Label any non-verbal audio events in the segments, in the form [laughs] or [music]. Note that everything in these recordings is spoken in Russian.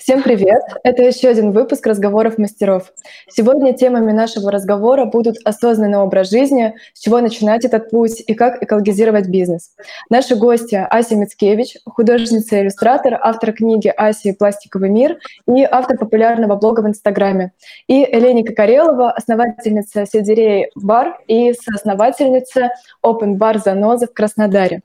Всем привет! Это еще один выпуск разговоров мастеров. Сегодня темами нашего разговора будут осознанный образ жизни, с чего начинать этот путь и как экологизировать бизнес. Наши гости Ася Мицкевич, художница-иллюстратор, автор книги «Ася и пластиковый мир» и автор популярного блога в Инстаграме. И Эленика Карелова, основательница Сельдерей Бар и соосновательница Open Bar «Заноза» в Краснодаре.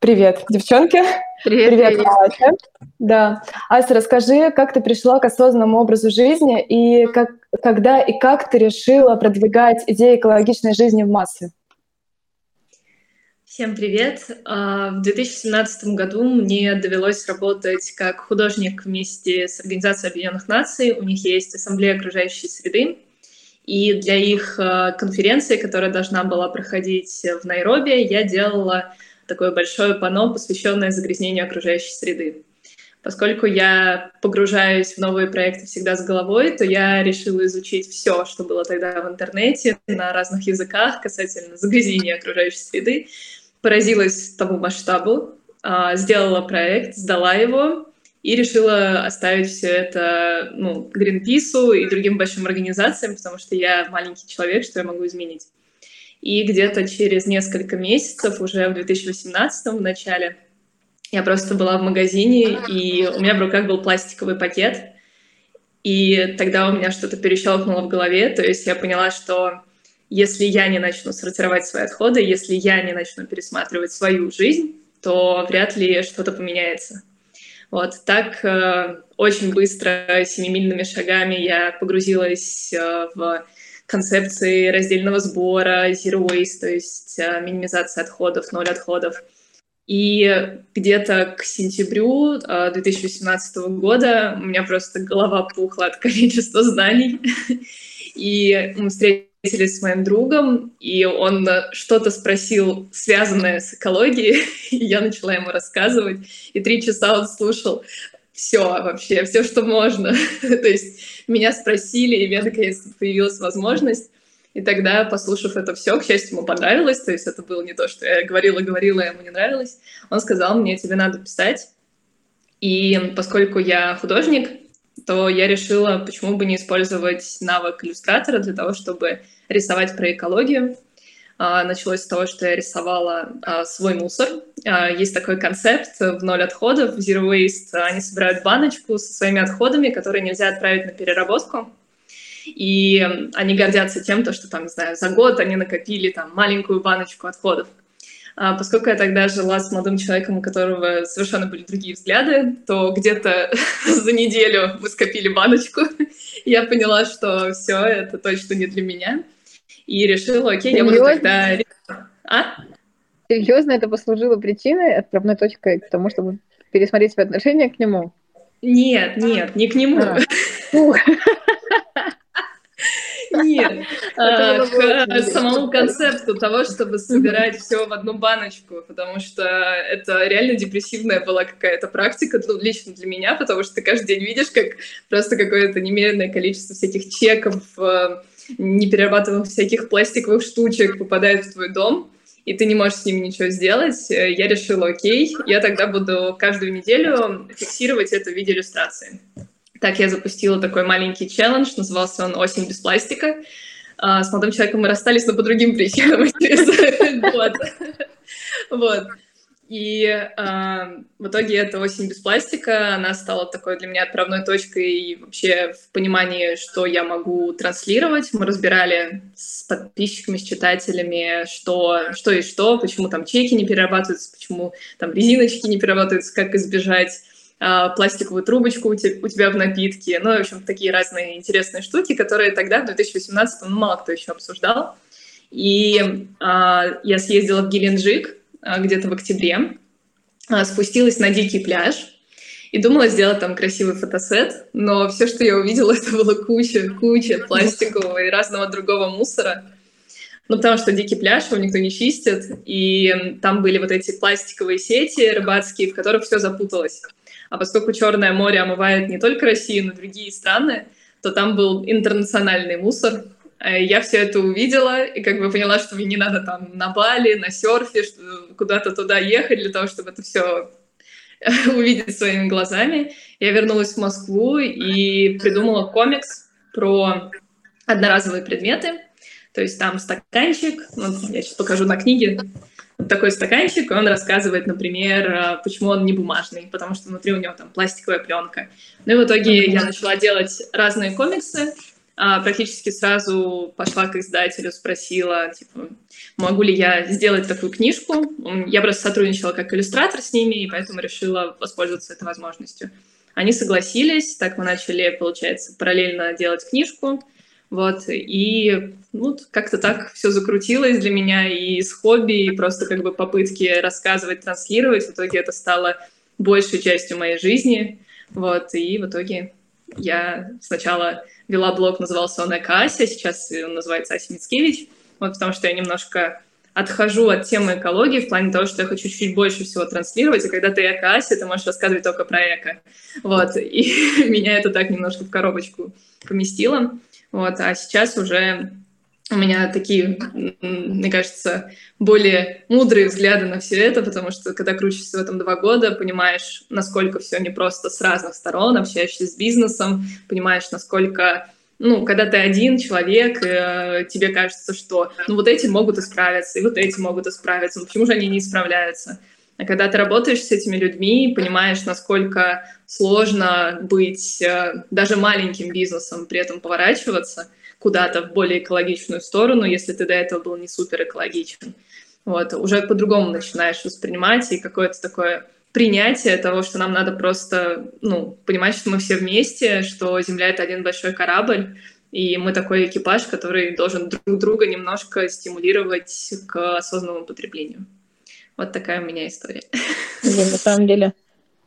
Привет, девчонки! Привет, привет, привет. Ася. Да. Ася, расскажи, как ты пришла к осознанному образу жизни и как, когда и как ты решила продвигать идеи экологичной жизни в массы? Всем привет! А, в 2017 году мне довелось работать как художник вместе с Организацией Объединенных Наций. У них есть Ассамблея окружающей среды. И для их а, конференции, которая должна была проходить в Найроби, я делала такое большое панно, посвященное загрязнению окружающей среды. Поскольку я погружаюсь в новые проекты всегда с головой, то я решила изучить все, что было тогда в интернете на разных языках касательно загрязнения окружающей среды. Поразилась тому масштабу, а, сделала проект, сдала его и решила оставить все это ну, Гринпису и другим большим организациям, потому что я маленький человек, что я могу изменить. И где-то через несколько месяцев, уже в 2018 в начале, я просто была в магазине, и у меня в руках был пластиковый пакет. И тогда у меня что-то перещелкнуло в голове. То есть я поняла, что если я не начну сортировать свои отходы, если я не начну пересматривать свою жизнь, то вряд ли что-то поменяется. Вот так э, очень быстро, семимильными шагами я погрузилась э, в концепции раздельного сбора, zero waste, то есть э, минимизация отходов, ноль отходов. И где-то к сентябрю 2018 э, года у меня просто голова пухла от [laughs] количества знаний. И мы встретились с моим другом, и он что-то спросил, связанное с экологией, [laughs] и я начала ему рассказывать. И три часа он слушал все вообще, все, что можно. [laughs] То есть меня спросили, и у меня наконец-то появилась возможность. И тогда, послушав это все, к счастью, ему понравилось, то есть это было не то, что я говорила-говорила, ему не нравилось. Он сказал мне, тебе надо писать. И поскольку я художник, то я решила, почему бы не использовать навык иллюстратора для того, чтобы рисовать про экологию. А, началось с того, что я рисовала а, свой мусор. А, есть такой концепт в ноль отходов, zero waste. Они собирают баночку со своими отходами, которые нельзя отправить на переработку. И они гордятся тем, то, что там, не знаю, за год они накопили там маленькую баночку отходов. Поскольку я тогда жила с молодым человеком, у которого совершенно были другие взгляды, то где-то [laughs] за неделю мы скопили баночку. [laughs] Я поняла, что все, это точно не для меня и решила, окей, Серьезно? я буду тогда... А? Серьезно, это послужило причиной, отправной точкой к тому, чтобы пересмотреть свои отношения к нему? Нет, нет, не к нему. А. [laughs] Нет, [laughs] а, к самому концепту того, чтобы собирать все в одну баночку, потому что это реально депрессивная была какая-то практика, ну, лично для меня, потому что ты каждый день видишь, как просто какое-то немеренное количество всяких чеков, э, неперерабатываемых всяких пластиковых штучек попадает в твой дом, и ты не можешь с ними ничего сделать, э, я решила, окей, я тогда буду каждую неделю фиксировать это в виде иллюстрации. Так я запустила такой маленький челлендж, назывался он «Осень без пластика». А, с молодым человеком мы расстались, но по другим причинам. [laughs] Вот. И э, в итоге эта осень без пластика, она стала такой для меня отправной точкой и вообще в понимании, что я могу транслировать. Мы разбирали с подписчиками, с читателями, что, что и что, почему там чеки не перерабатываются, почему там резиночки не перерабатываются, как избежать э, пластиковую трубочку у, у тебя в напитке. Ну, в общем, такие разные интересные штуки, которые тогда, в 2018 ну, мало кто еще обсуждал. И э, я съездила в Геленджик, а, где-то в октябре, а, спустилась на дикий пляж и думала сделать там красивый фотосет, но все, что я увидела, [laughs] это было куча, куча пластикового и разного другого мусора. Ну, потому что дикий пляж его никто не чистит, и там были вот эти пластиковые сети рыбацкие, в которых все запуталось. А поскольку Черное море омывает не только Россию, но и другие страны, то там был интернациональный мусор, я все это увидела и как бы поняла, что мне не надо там на Бали, на серфе, куда-то туда ехать для того, чтобы это все [laughs] увидеть своими глазами. Я вернулась в Москву и придумала комикс про одноразовые предметы. То есть там стаканчик, вот я сейчас покажу на книге, вот такой стаканчик, он рассказывает, например, а, почему он не бумажный, потому что внутри у него там пластиковая пленка. Ну и в итоге я начала делать разные комиксы, практически сразу пошла к издателю, спросила, типа, могу ли я сделать такую книжку. Я просто сотрудничала как иллюстратор с ними, и поэтому решила воспользоваться этой возможностью. Они согласились, так мы начали, получается, параллельно делать книжку. Вот, и ну, как-то так все закрутилось для меня и с хобби, и просто как бы попытки рассказывать, транслировать. В итоге это стало большей частью моей жизни. Вот, и в итоге я сначала вела блог, назывался он «Эко Ася», сейчас он называется Ася Мицкевич, вот, потому что я немножко отхожу от темы экологии в плане того, что я хочу чуть больше всего транслировать, и когда ты эко-ася, ты можешь рассказывать только про эко. Вот, и [laughs] меня это так немножко в коробочку поместило. Вот, а сейчас уже у меня такие, мне кажется, более мудрые взгляды на все это, потому что когда крутишься в этом два года, понимаешь, насколько все не просто с разных сторон, общаешься с бизнесом, понимаешь, насколько ну, когда ты один человек, э, тебе кажется, что ну вот эти могут исправиться, и вот эти могут исправиться, ну почему же они не исправляются? А когда ты работаешь с этими людьми, понимаешь, насколько сложно быть э, даже маленьким бизнесом, при этом поворачиваться куда-то в более экологичную сторону, если ты до этого был не супер экологичен. Вот, уже по-другому начинаешь воспринимать, и какое-то такое принятие того, что нам надо просто ну, понимать, что мы все вместе, что Земля — это один большой корабль, и мы такой экипаж, который должен друг друга немножко стимулировать к осознанному потреблению. Вот такая у меня история. Блин, на самом деле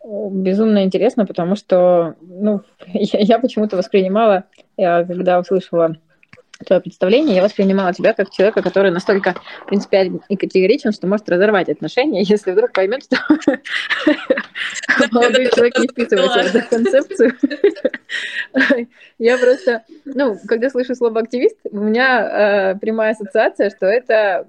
безумно интересно, потому что ну, [laughs] я, я почему-то воспринимала, я, когда услышала твое представление, я воспринимала тебя как человека, который настолько принципиален и категоричен, что может разорвать отношения, [laughs] если вдруг поймет, что [laughs] молодой человек не вписывается в эту концепцию. [laughs] Я просто, ну, когда слышу слово активист, у меня э, прямая ассоциация, что это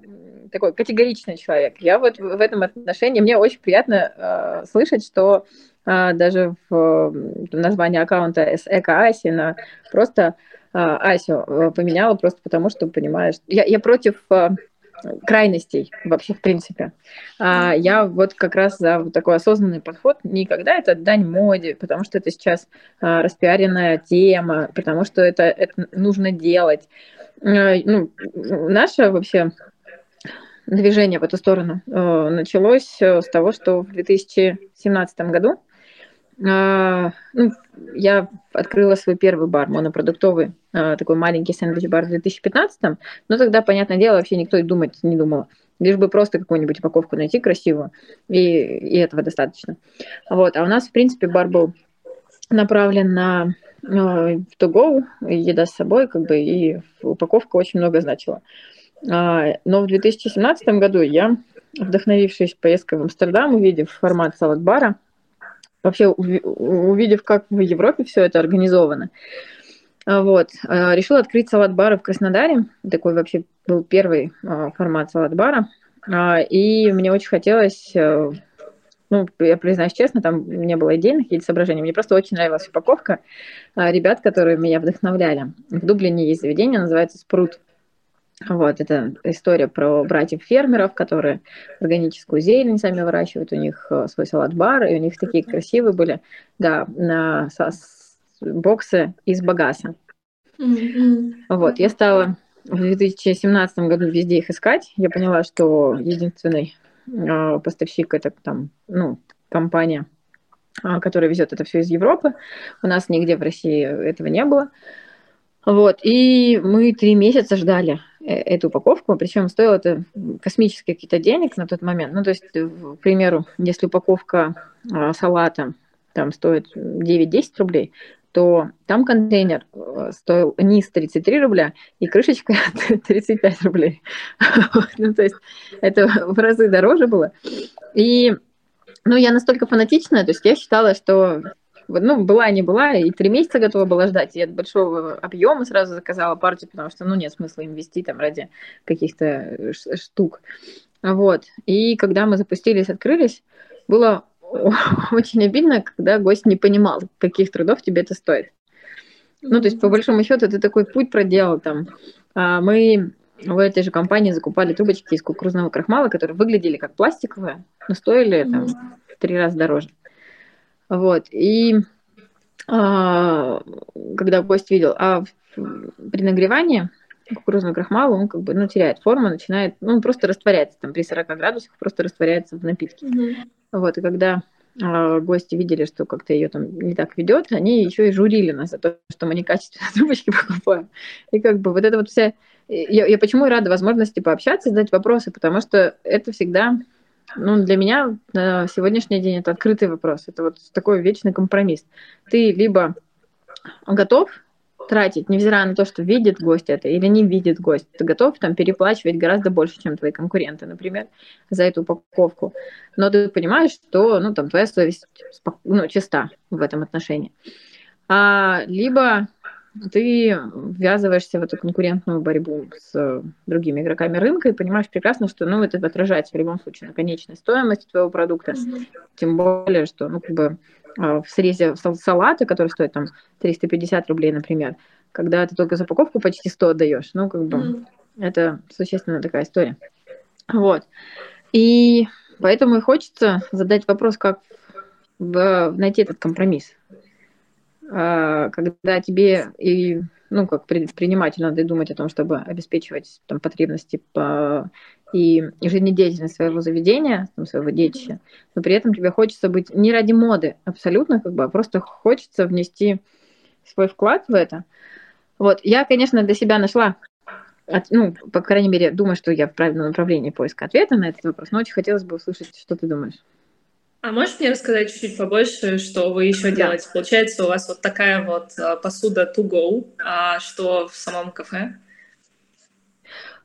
такой категоричный человек. Я вот в этом отношении, мне очень приятно э, слышать, что э, даже в, в названии аккаунта Эко Асина просто Асю э, поменяла просто потому, что понимаешь, я, я против э, крайностей вообще в принципе. А я вот как раз за вот такой осознанный подход. Никогда это дань моде, потому что это сейчас а, распиаренная тема, потому что это, это нужно делать. А, ну, наша вообще движение в эту сторону э, началось с того, что в 2017 году э, ну, я открыла свой первый бар, монопродуктовый, такой маленький сэндвич-бар в 2015, но тогда, понятное дело, вообще никто и думать не думал. Лишь бы просто какую-нибудь упаковку найти красивую, и, и этого достаточно. Вот. А у нас, в принципе, бар был направлен на в to еда с собой, как бы, и упаковка очень много значила. А, но в 2017 году я, вдохновившись поездкой в Амстердам, увидев формат салат-бара, вообще увидев, как в Европе все это организовано, а, вот, а, решила открыть салат-бар в Краснодаре. Такой вообще был первый формат салат-бара. И мне очень хотелось э, ну, я признаюсь честно, там не было идейных каких-то соображений, мне просто очень нравилась упаковка ребят, которые меня вдохновляли. В Дублине есть заведение, называется «Спрут». Вот, это история про братьев-фермеров, которые органическую зелень сами выращивают, у них э, свой салат-бар, и у них такие красивые были, да, на боксы из багаса. Mm-hmm. Вот, я стала в 2017 году везде их искать. Я поняла, что единственный э, поставщик это там, ну, компания, э, которая везет это все из Европы. У нас нигде в России этого не было. Вот, и мы три месяца ждали эту упаковку, причем стоило это космические какие-то денег на тот момент. Ну, то есть, э, к примеру, если упаковка а, салата там стоит 9-10 рублей, то там контейнер э, стоил низ 33 рубля и крышечка [laughs] 35 рублей. ну, то есть это в разы дороже было. И ну, я настолько фанатичная, то есть я считала, что ну, была, не была, и три месяца готова была ждать. И от большого объема сразу заказала партию, потому что, ну, нет смысла им вести там ради каких-то штук. Вот. И когда мы запустились, открылись, было [laughs] очень обидно, когда гость не понимал, каких трудов тебе это стоит. Ну, то есть, по большому счету, ты такой путь проделал там. А мы в этой же компании закупали трубочки из кукурузного крахмала, которые выглядели как пластиковые, но стоили там в три раза дороже. Вот. И а, когда гость видел, а при нагревании кукурузного крахмала, он как бы, ну, теряет форму, начинает, ну, он просто растворяется там при 40 градусах, просто растворяется в напитке. Mm-hmm. Вот, и когда э, гости видели, что как-то ее там не так ведет, они еще и журили нас за то, что мы некачественные [laughs] трубочки покупаем. И как бы вот это вот вся... Я, я почему и рада возможности пообщаться, задать вопросы, потому что это всегда ну, для меня на сегодняшний день это открытый вопрос. Это вот такой вечный компромисс. Ты либо готов тратить, невзирая на то, что видит гость это или не видит гость. Ты готов там переплачивать гораздо больше, чем твои конкуренты, например, за эту упаковку. Но ты понимаешь, что ну, там, твоя совесть ну, чиста в этом отношении. А, либо ты ввязываешься в эту конкурентную борьбу с другими игроками рынка и понимаешь прекрасно, что ну, это отражается в любом случае на конечной стоимости твоего продукта. Mm-hmm. Тем более, что ну, как бы, а, в срезе салата, который стоит там 350 рублей, например, когда ты только за упаковку почти 100 отдаешь, ну, как бы, mm. это существенно такая история. Вот. И поэтому и хочется задать вопрос, как найти этот компромисс. А, когда тебе и ну, как предпринимателю надо думать о том, чтобы обеспечивать там, потребности по и жизнедеятельность своего заведения, там, своего детища, но при этом тебе хочется быть не ради моды абсолютно, как бы, а просто хочется внести свой вклад в это. Вот, я, конечно, для себя нашла, от, ну, по крайней мере, думаю, что я в правильном направлении поиска ответа на этот вопрос, но очень хотелось бы услышать, что ты думаешь. А можешь мне рассказать чуть-чуть побольше, что вы еще да. делаете? Получается, у вас вот такая вот а, посуда to go, а что в самом кафе?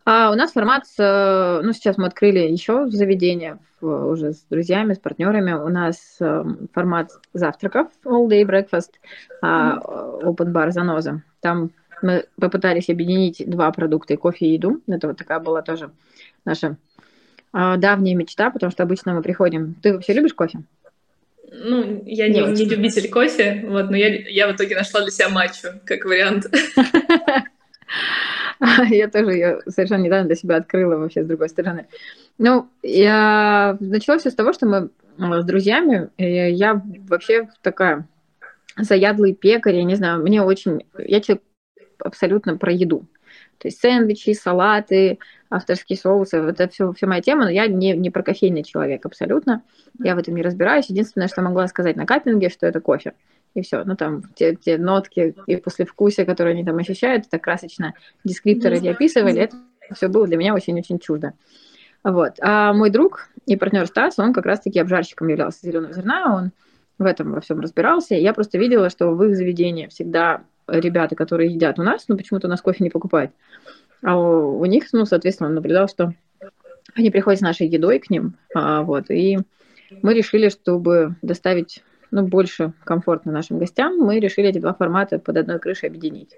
А у нас формат, э, ну, сейчас мы открыли еще заведение уже с друзьями, с партнерами. У нас э, формат завтраков, all day breakfast, mm-hmm. open bar заноза. Там мы попытались объединить два продукта, кофе и еду. Это вот такая была тоже наша давняя мечта, потому что обычно мы приходим... Ты вообще любишь кофе? Ну, я не, не, не любитель кофе, вот, но я, я в итоге нашла для себя матчу как вариант. [laughs] Я тоже ее совершенно недавно для себя открыла вообще с другой стороны. Ну, я начала все с того, что мы э, с друзьями, я вообще такая заядлый пекарь, я не знаю, мне очень, я человек абсолютно про еду. То есть сэндвичи, салаты, авторские соусы, это все, все моя тема, но я не, не про кофейный человек абсолютно. Я в этом не разбираюсь. Единственное, что могла сказать на каппинге, что это кофе и все. Ну, там, те, те нотки и послевкусие, которые они там ощущают, это красочно дескрипторы эти описывали, это все было для меня очень-очень чуждо. Вот. А мой друг и партнер Стас, он как раз-таки обжарщиком являлся зеленого зерна, он в этом во всем разбирался. Я просто видела, что в их заведении всегда ребята, которые едят у нас, ну, почему-то у нас кофе не покупают, а у, у них, ну, соответственно, наблюдал, что они приходят с нашей едой к ним, а, вот, и мы решили, чтобы доставить ну, больше комфортно нашим гостям, мы решили эти два формата под одной крышей объединить.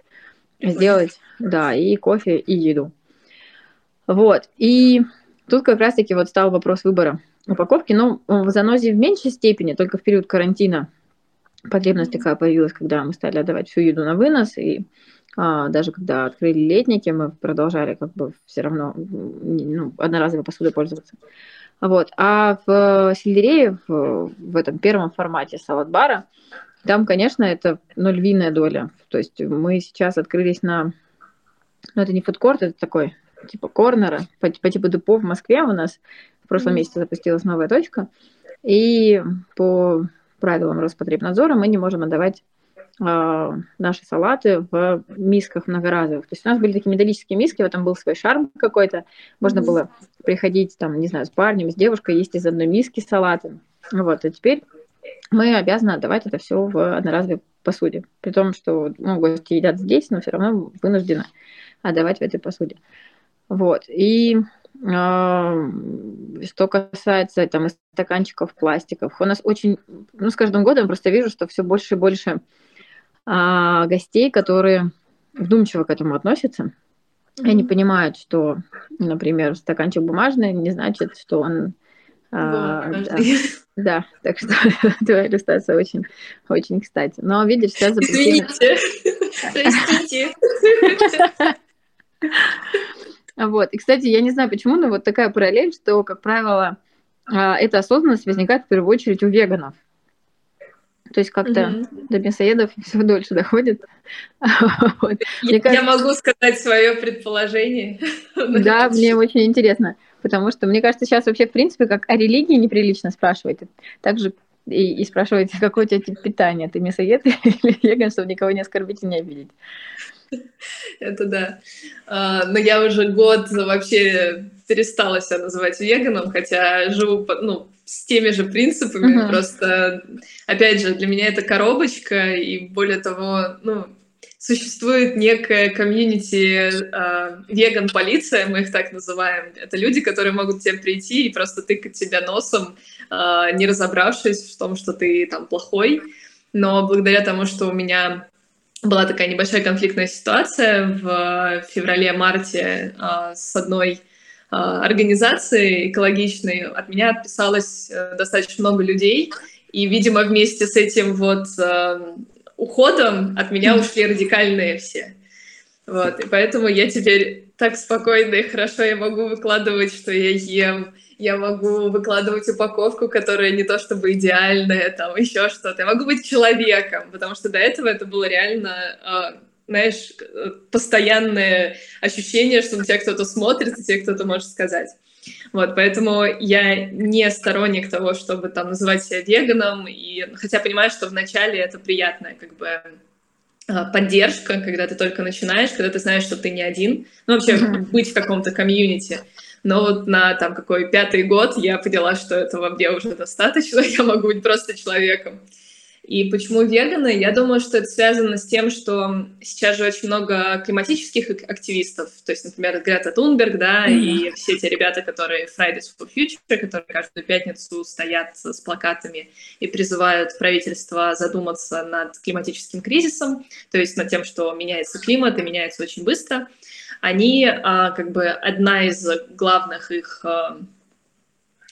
Сделать, да, и кофе, и еду. Вот, и тут как раз-таки вот стал вопрос выбора упаковки. Ну, в занозе в меньшей степени, только в период карантина потребность такая появилась, когда мы стали отдавать всю еду на вынос, и даже когда открыли летники, мы продолжали как бы все равно ну, одноразовой посудой пользоваться. Вот. А в сельдерее, в, в этом первом формате салат-бара, там, конечно, это ну, львиная доля. То есть мы сейчас открылись на... Ну, это не фудкорт, это такой типа корнера, по, по типу депо в Москве у нас в прошлом месяце запустилась новая точка. И по правилам Роспотребнадзора мы не можем отдавать а, наши салаты в мисках многоразовых. То есть у нас были такие металлические миски, в этом был свой шарм какой-то. Можно mm-hmm. было приходить там, не знаю, с парнем, с девушкой, есть из одной миски салаты. Вот, а теперь мы обязаны отдавать это все в одноразовой посуде. При том, что ну, гости едят здесь, но все равно вынуждены отдавать в этой посуде. Вот. И э, что касается там стаканчиков, пластиков, у нас очень, ну, с каждым годом просто вижу, что все больше и больше а, гостей, которые вдумчиво к этому относятся. Mm-hmm. Они понимают, что, например, стаканчик бумажный не значит, что он... А, да, Да, так что [laughs] твоя иллюстрация очень, очень кстати. Но видишь, сейчас запретили... Извините, простите. [laughs] Вот. И, кстати, я не знаю почему, но вот такая параллель, что, как правило, а, эта осознанность возникает в первую очередь у веганов. То есть как-то mm-hmm. до мясоедов [laughs] все дольше доходит. [laughs] вот. я, кажется... я могу сказать свое предположение. [laughs] да, мне очень интересно. Потому что, мне кажется, сейчас вообще, в принципе, как о религии неприлично спрашивать. Также и, и спрашивать, какой у тебя тип питания, ты мясоед или веган, чтобы никого не оскорбить и не обидеть. Это да. А, но я уже год вообще перестала себя называть веганом, хотя живу ну, с теми же принципами. Uh-huh. Просто, опять же, для меня это коробочка, и более того, ну, существует некая комьюнити э, веган-полиция, мы их так называем. Это люди, которые могут к тебе прийти и просто тыкать тебя носом, э, не разобравшись в том, что ты там плохой. Но благодаря тому, что у меня была такая небольшая конфликтная ситуация в феврале-марте э, с одной организацией экологичной, от меня отписалось э, достаточно много людей, и, видимо, вместе с этим вот уходом от меня ушли радикальные все. Вот, и поэтому я теперь так спокойно и хорошо я могу выкладывать, что я ем, я могу выкладывать упаковку, которая не то чтобы идеальная, там еще что-то. Я могу быть человеком, потому что до этого это было реально, э, знаешь, постоянное ощущение, что на тебя кто-то смотрит, и тебе кто-то может сказать. Вот, поэтому я не сторонник того, чтобы там называть себя веганом, и хотя понимаю, что вначале это приятная как бы а, поддержка, когда ты только начинаешь, когда ты знаешь, что ты не один, ну вообще mm-hmm. быть в каком-то комьюнити. Но вот на там какой пятый год я поняла, что этого мне уже достаточно, [laughs] я могу быть просто человеком. И почему веганы? Я думаю, что это связано с тем, что сейчас же очень много климатических активистов, то есть, например, Грета Тунберг, да, mm-hmm. и все те ребята, которые Fridays for Future, которые каждую пятницу стоят с плакатами и призывают правительство задуматься над климатическим кризисом, то есть над тем, что меняется климат и меняется очень быстро. Они, а, как бы, одна из главных их, а,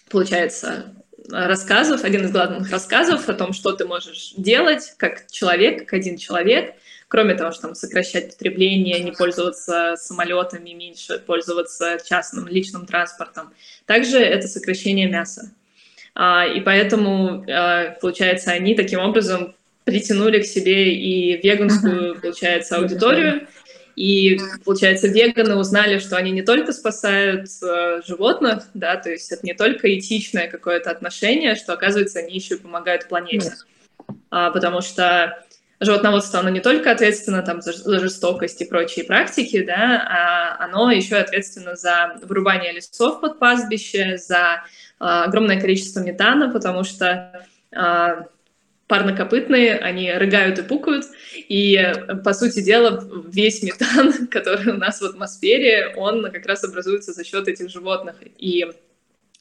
получается, рассказов, один из главных рассказов о том, что ты можешь делать как человек, как один человек, кроме того, что там сокращать потребление, не пользоваться самолетами, меньше пользоваться частным личным транспортом. Также это сокращение мяса. А, и поэтому, а, получается, они таким образом притянули к себе и веганскую, получается, аудиторию, и, получается, веганы узнали, что они не только спасают э, животных, да, то есть это не только этичное какое-то отношение, что, оказывается, они еще и помогают планете. А, потому что животноводство, оно не только ответственно там, за, за жестокость и прочие практики, да, а оно еще ответственно за вырубание лесов под пастбище, за а, огромное количество метана, потому что а, парнокопытные, они рыгают и пукают, и, по сути дела, весь метан, [laughs] который у нас в атмосфере, он как раз образуется за счет этих животных. И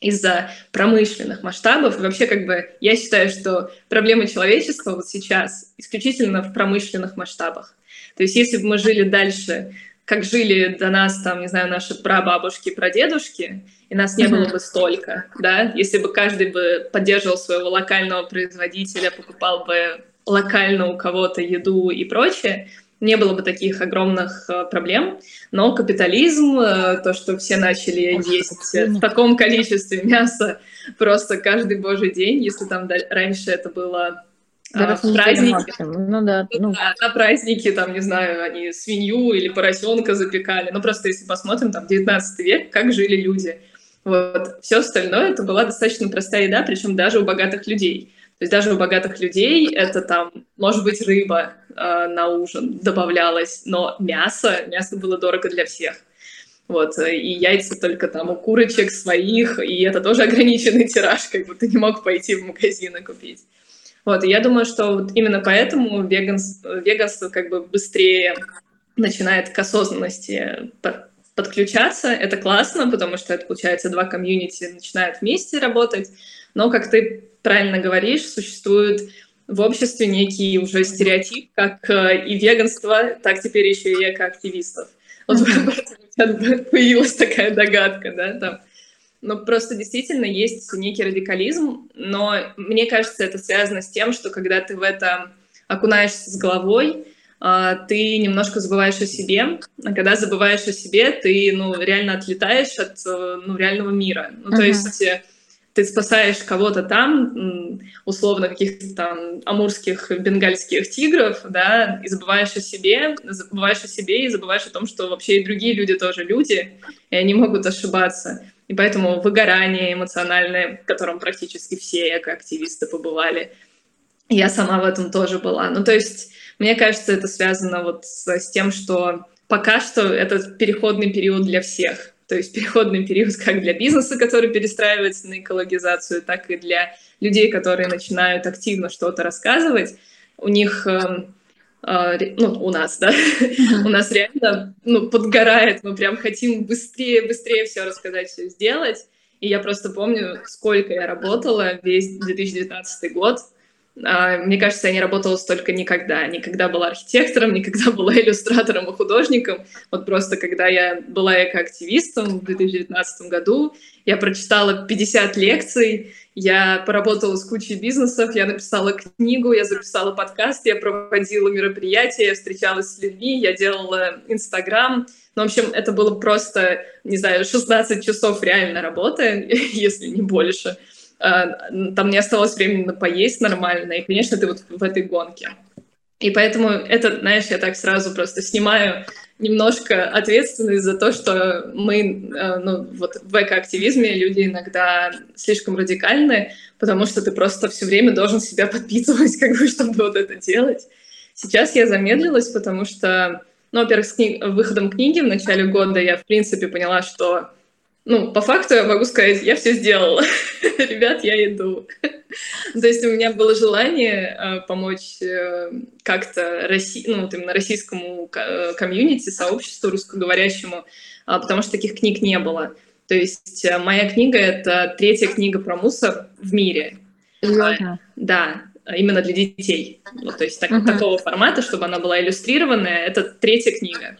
из-за промышленных масштабов. Вообще, как бы, я считаю, что проблема человечества вот сейчас исключительно в промышленных масштабах. То есть если бы мы жили дальше как жили до нас, там, не знаю, наши прабабушки, прадедушки, и нас не было бы столько, да, если бы каждый бы поддерживал своего локального производителя, покупал бы локально у кого-то еду и прочее, не было бы таких огромных э, проблем. Но капитализм, э, то, что все начали есть в таком количестве мяса просто каждый божий день, если там раньше это было да, а, праздники. Ну да, ну. да, на праздники, там, не знаю, они свинью или поросенка запекали. Ну просто если посмотрим, там, 19 век, как жили люди. Вот. Все остальное это была достаточно простая еда, причем даже у богатых людей. То есть даже у богатых людей это там, может быть, рыба э, на ужин добавлялась, но мясо, мясо было дорого для всех. Вот, и яйца только там у курочек своих, и это тоже ограниченный тираж, как бы ты не мог пойти в магазин и купить. Вот, и я думаю, что вот именно поэтому веганство, веганство как бы быстрее начинает к осознанности подключаться. Это классно, потому что это, получается, два комьюнити начинают вместе работать. Но, как ты правильно говоришь, существует в обществе некий уже стереотип, как э, и веганство, так теперь еще и экоактивистов. Вот mm-hmm. [laughs] появилась такая догадка, да, там, но просто действительно есть некий радикализм, но мне кажется, это связано с тем, что когда ты в это окунаешься с головой, а, ты немножко забываешь о себе, а когда забываешь о себе, ты, ну, реально отлетаешь от, э, ну, реального мира. Ну, uh-huh. то есть э, ты спасаешь кого-то там, условно, каких-то там амурских бенгальских тигров, да, и забываешь о себе, забываешь о себе и забываешь о том, что вообще и другие люди тоже люди, и они могут ошибаться. И поэтому выгорание эмоциональное, в котором практически все экоактивисты побывали, я сама в этом тоже была. Ну, то есть мне кажется, это связано вот с, с тем, что пока что это переходный период для всех. То есть переходный период как для бизнеса, который перестраивается на экологизацию, так и для людей, которые начинают активно что-то рассказывать. У них, э, э, ну, у нас, да, [laughs] у нас реально, ну, подгорает, мы прям хотим быстрее, быстрее все рассказать, все сделать. И я просто помню, сколько я работала весь 2019 год, а, мне кажется, я не работала столько никогда. Никогда была архитектором, [laughs] никогда была иллюстратором и художником. Вот просто когда я была экоактивистом в 2019 году, я прочитала 50 лекций, я поработала с кучей бизнесов, я написала книгу, я записала подкаст, я проводила мероприятия, я встречалась с людьми, я делала Инстаграм. Ну, в общем, это было просто, не знаю, 16 часов реально работы, [laughs] если не больше. А, там не осталось времени на поесть нормально, и, конечно, ты вот в этой гонке. И поэтому это, знаешь, я так сразу просто снимаю немножко ответственность за то, что мы, а, ну, вот в экоактивизме люди иногда слишком радикальны, потому что ты просто все время должен себя подпитывать, [laughs] как бы, чтобы вот это делать. Сейчас я замедлилась, потому что, ну, во-первых, с книг... выходом книги в начале года я, в принципе, поняла, что ну, по факту я могу сказать, я все сделала. [laughs] Ребят, я иду. То есть у меня было желание э, помочь э, как-то России, ну, вот именно российскому э, комьюнити, сообществу русскоговорящему, э, потому что таких книг не было. То есть э, моя книга — это третья книга про мусор в мире. Серьезно? Да, именно для детей. Вот, то есть так, uh-huh. такого формата, чтобы она была иллюстрированная, это третья книга.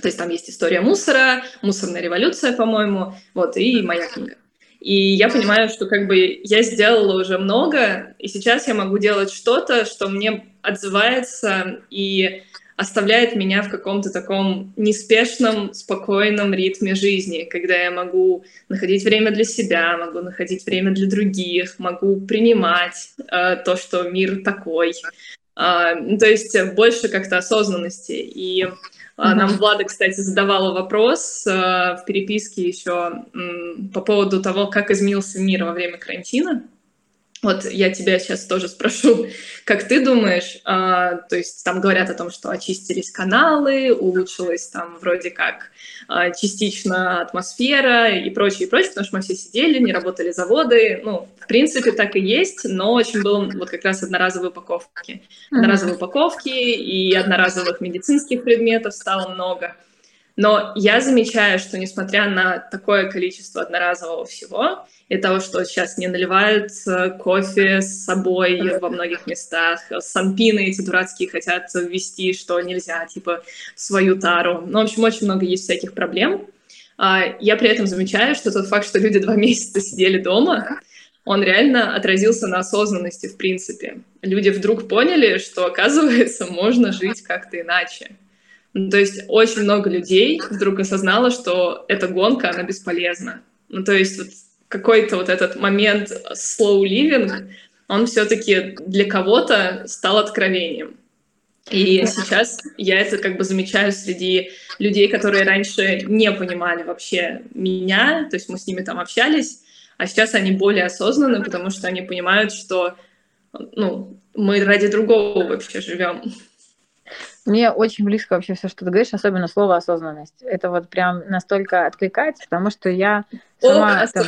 То есть там есть история мусора, мусорная революция, по-моему, вот, и моя книга. И я понимаю, что как бы я сделала уже много, и сейчас я могу делать что-то, что мне отзывается и оставляет меня в каком-то таком неспешном, спокойном ритме жизни, когда я могу находить время для себя, могу находить время для других, могу принимать э, то, что мир такой. Э, то есть больше как-то осознанности. И Mm-hmm. Нам Влада, кстати, задавала вопрос э, в переписке еще по поводу того, как изменился мир во время карантина. Вот я тебя сейчас тоже спрошу, как ты думаешь, а, то есть там говорят о том, что очистились каналы, улучшилась там вроде как а, частично атмосфера и прочее, и прочее, потому что мы все сидели, не работали заводы, ну, в принципе, так и есть, но очень было вот как раз одноразовые упаковки. Одноразовые упаковки и одноразовых медицинских предметов стало много. Но я замечаю, что несмотря на такое количество одноразового всего, и того, что сейчас не наливают э, кофе с собой во многих местах, санпины эти дурацкие хотят ввести, что нельзя, типа, свою тару. Ну, в общем, очень много есть всяких проблем. А, я при этом замечаю, что тот факт, что люди два [laughs] месяца сидели дома, он реально отразился на осознанности, в принципе. Люди вдруг поняли, что, оказывается, можно жить как-то иначе. Ну, то есть очень много людей вдруг осознало, что эта гонка, она бесполезна. Ну, то есть вот какой-то вот этот момент slow living, он все-таки для кого-то стал откровением. И сейчас я это как бы замечаю среди людей, которые раньше не понимали вообще меня, то есть мы с ними там общались, а сейчас они более осознанны, потому что они понимают, что ну, мы ради другого вообще живем. Мне очень близко вообще все, что ты говоришь, особенно слово осознанность. Это вот прям настолько откликается, потому что я сама... О, там,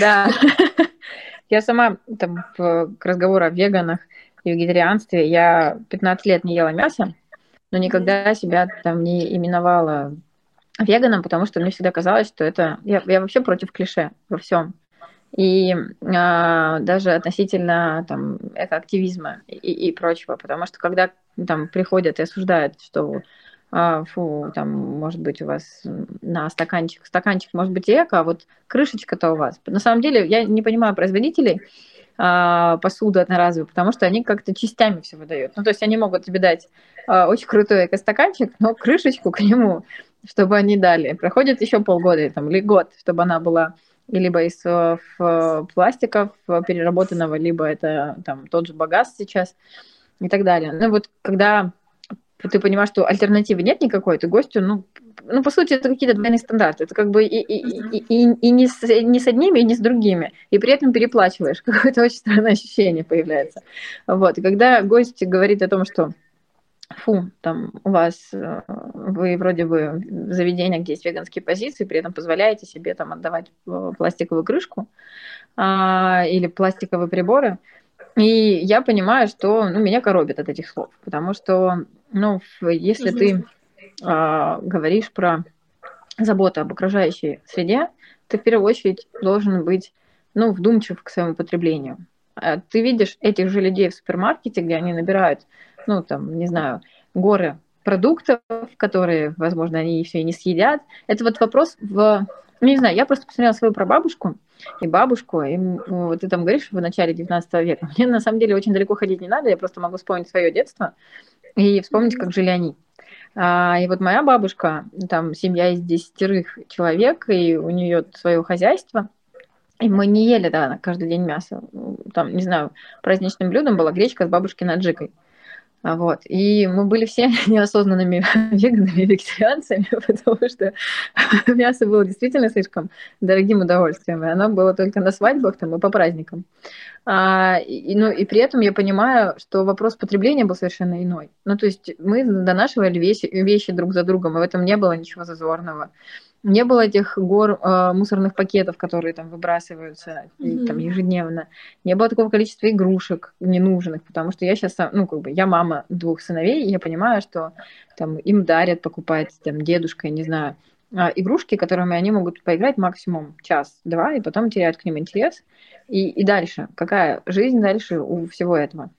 да. [laughs] я сама там к разговору о веганах и вегетарианстве, я 15 лет не ела мясо, но никогда себя там не именовала веганом, потому что мне всегда казалось, что это... Я, я вообще против клише во всем и а, даже относительно там экоактивизма и, и прочего, потому что когда там приходят и осуждают, что а, фу, там, может быть, у вас на стаканчик, стаканчик может быть эко, а вот крышечка-то у вас. На самом деле, я не понимаю производителей а, посуды одноразовой, потому что они как-то частями все выдают. Ну, то есть они могут тебе дать а, очень крутой эко-стаканчик, но крышечку к нему, чтобы они дали. Проходит еще полгода там, или год, чтобы она была либо из э, пластиков переработанного, либо это там тот же багаз сейчас и так далее. Ну вот когда ты понимаешь, что альтернативы нет никакой, ты гостю, ну, ну, по сути, это какие-то двойные стандарты. Это как бы и, и, и, и, и не, с, не с одними, и не с другими. И при этом переплачиваешь. [laughs] Какое-то очень странное ощущение появляется. Вот. И когда гость говорит о том, что фу, там у вас, э, вы вроде бы заведение, где есть веганские позиции, при этом позволяете себе там отдавать э, пластиковую крышку а, или пластиковые приборы, и я понимаю, что ну, меня коробит от этих слов, потому что, ну, если ты а, говоришь про заботу об окружающей среде, ты в первую очередь должен быть, ну, вдумчив к своему потреблению. А ты видишь этих же людей в супермаркете, где они набирают, ну, там, не знаю, горы продуктов, которые, возможно, они все и не съедят. Это вот вопрос в... Ну, не знаю, я просто посмотрела свою прабабушку, и бабушку, и вот ты там говоришь в начале 19 века. Мне на самом деле очень далеко ходить не надо, я просто могу вспомнить свое детство и вспомнить, как жили они. А, и вот моя бабушка, там семья из десятерых человек, и у нее свое хозяйство, и мы не ели, да, каждый день мясо. Там, не знаю, праздничным блюдом была гречка с бабушкиной аджикой. Вот. И мы были все [laughs] неосознанными [laughs] веганами, вегетарианцами, [laughs] потому что мясо было действительно слишком дорогим удовольствием, и оно было только на свадьбах там, и по праздникам. А, и, ну, и при этом я понимаю, что вопрос потребления был совершенно иной. Ну, то есть мы донашивали вещи, вещи друг за другом, и в этом не было ничего зазорного не было этих гор э, мусорных пакетов, которые там выбрасываются mm-hmm. там ежедневно, не было такого количества игрушек ненужных, потому что я сейчас, ну как бы, я мама двух сыновей, и я понимаю, что там им дарят, покупать там дедушка, я не знаю, э, игрушки, которыми они могут поиграть максимум час-два, и потом теряют к ним интерес, и, и дальше, какая жизнь дальше у всего этого?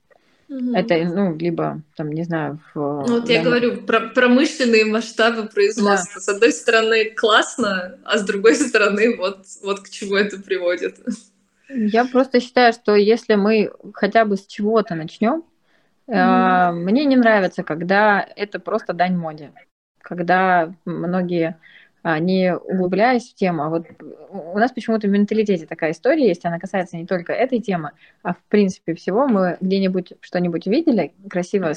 Угу. Это, ну, либо, там, не знаю, в... Ну, вот я говорю про промышленные масштабы производства. Да. С одной стороны, классно, а с другой стороны, вот, вот к чему это приводит. Я просто считаю, что если мы хотя бы с чего-то начнем, mm э, мне не нравится, когда это просто дань моде. Когда многие не углубляясь в тему, а вот у нас почему-то в менталитете такая история есть, она касается не только этой темы, а в принципе всего. Мы где-нибудь что-нибудь видели, красиво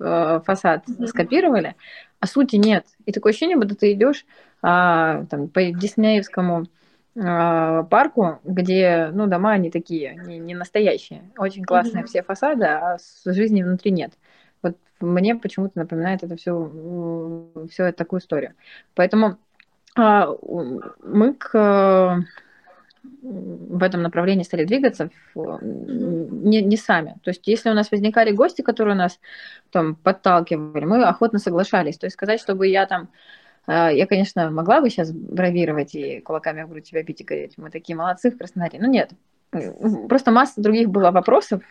э, фасад скопировали, а сути нет. И такое ощущение, будто ты идешь а, там, по Диснеевскому а, парку, где ну, дома они такие, не, не настоящие. Очень классные mm-hmm. все фасады, а жизни внутри нет. Вот мне почему-то напоминает это все, все такую историю. Поэтому а, мы к в этом направлении стали двигаться не, не сами. То есть, если у нас возникали гости, которые нас там подталкивали, мы охотно соглашались. То есть, сказать, чтобы я там а, я, конечно, могла бы сейчас бравировать и кулаками в грудь тебя бить и говорить, мы такие молодцы в Краснодаре. Ну нет, просто масса других было вопросов,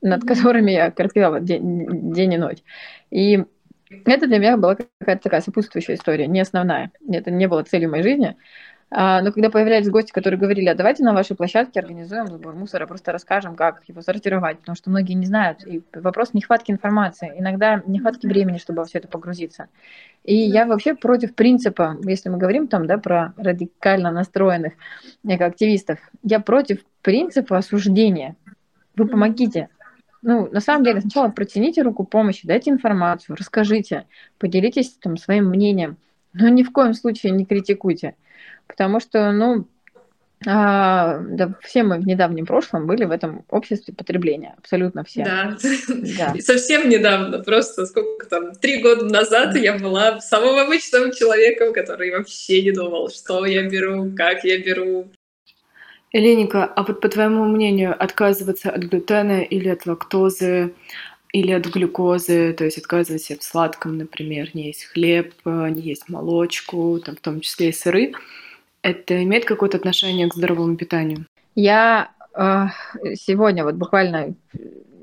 над которыми я корпела день, день и ночь. И это для меня была какая-то такая сопутствующая история, не основная. Это не было целью моей жизни. А, но когда появлялись гости, которые говорили, а давайте на вашей площадке организуем сбор мусора, просто расскажем, как его сортировать, потому что многие не знают. И вопрос нехватки информации, иногда нехватки времени, чтобы во все это погрузиться. И я вообще против принципа, если мы говорим там, да, про радикально настроенных активистов, я против принципа осуждения. Вы помогите, ну, на самом деле, сначала протяните руку помощи, дайте информацию, расскажите, поделитесь там своим мнением, но ни в коем случае не критикуйте, потому что, ну, а, да, все мы в недавнем прошлом были в этом обществе потребления, абсолютно все. Да, да. совсем недавно, просто сколько там, три года назад я была самым обычным человеком, который вообще не думал, что я беру, как я беру, Эленика, а вот по твоему мнению, отказываться от глютена или от лактозы, или от глюкозы, то есть отказываться от сладком, например, не есть хлеб, не есть молочку, там, в том числе и сыры, это имеет какое-то отношение к здоровому питанию? Я э, сегодня вот буквально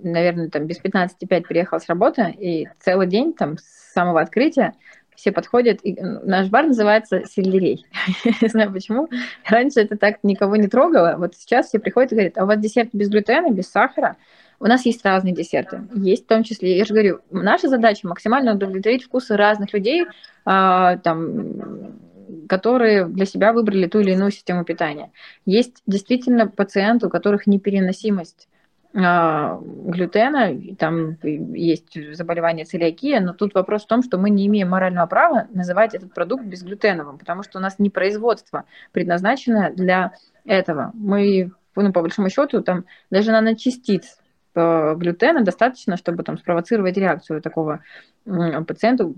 наверное, там без 15.5 приехала с работы, и целый день там с самого открытия все подходят. И наш бар называется сельдерей. [laughs] Не знаю почему. Раньше это так никого не трогало. Вот сейчас все приходят и говорят, а у вас десерт без глютена, без сахара? У нас есть разные десерты. Есть в том числе, я же говорю, наша задача максимально удовлетворить вкусы разных людей, а, там, которые для себя выбрали ту или иную систему питания. Есть действительно пациенты, у которых непереносимость глютена, там есть заболевание целиакия, но тут вопрос в том, что мы не имеем морального права называть этот продукт безглютеновым, потому что у нас не производство предназначено для этого. Мы, ну, по большому счету, там даже наночастиц э, глютена достаточно, чтобы там спровоцировать реакцию такого пациента,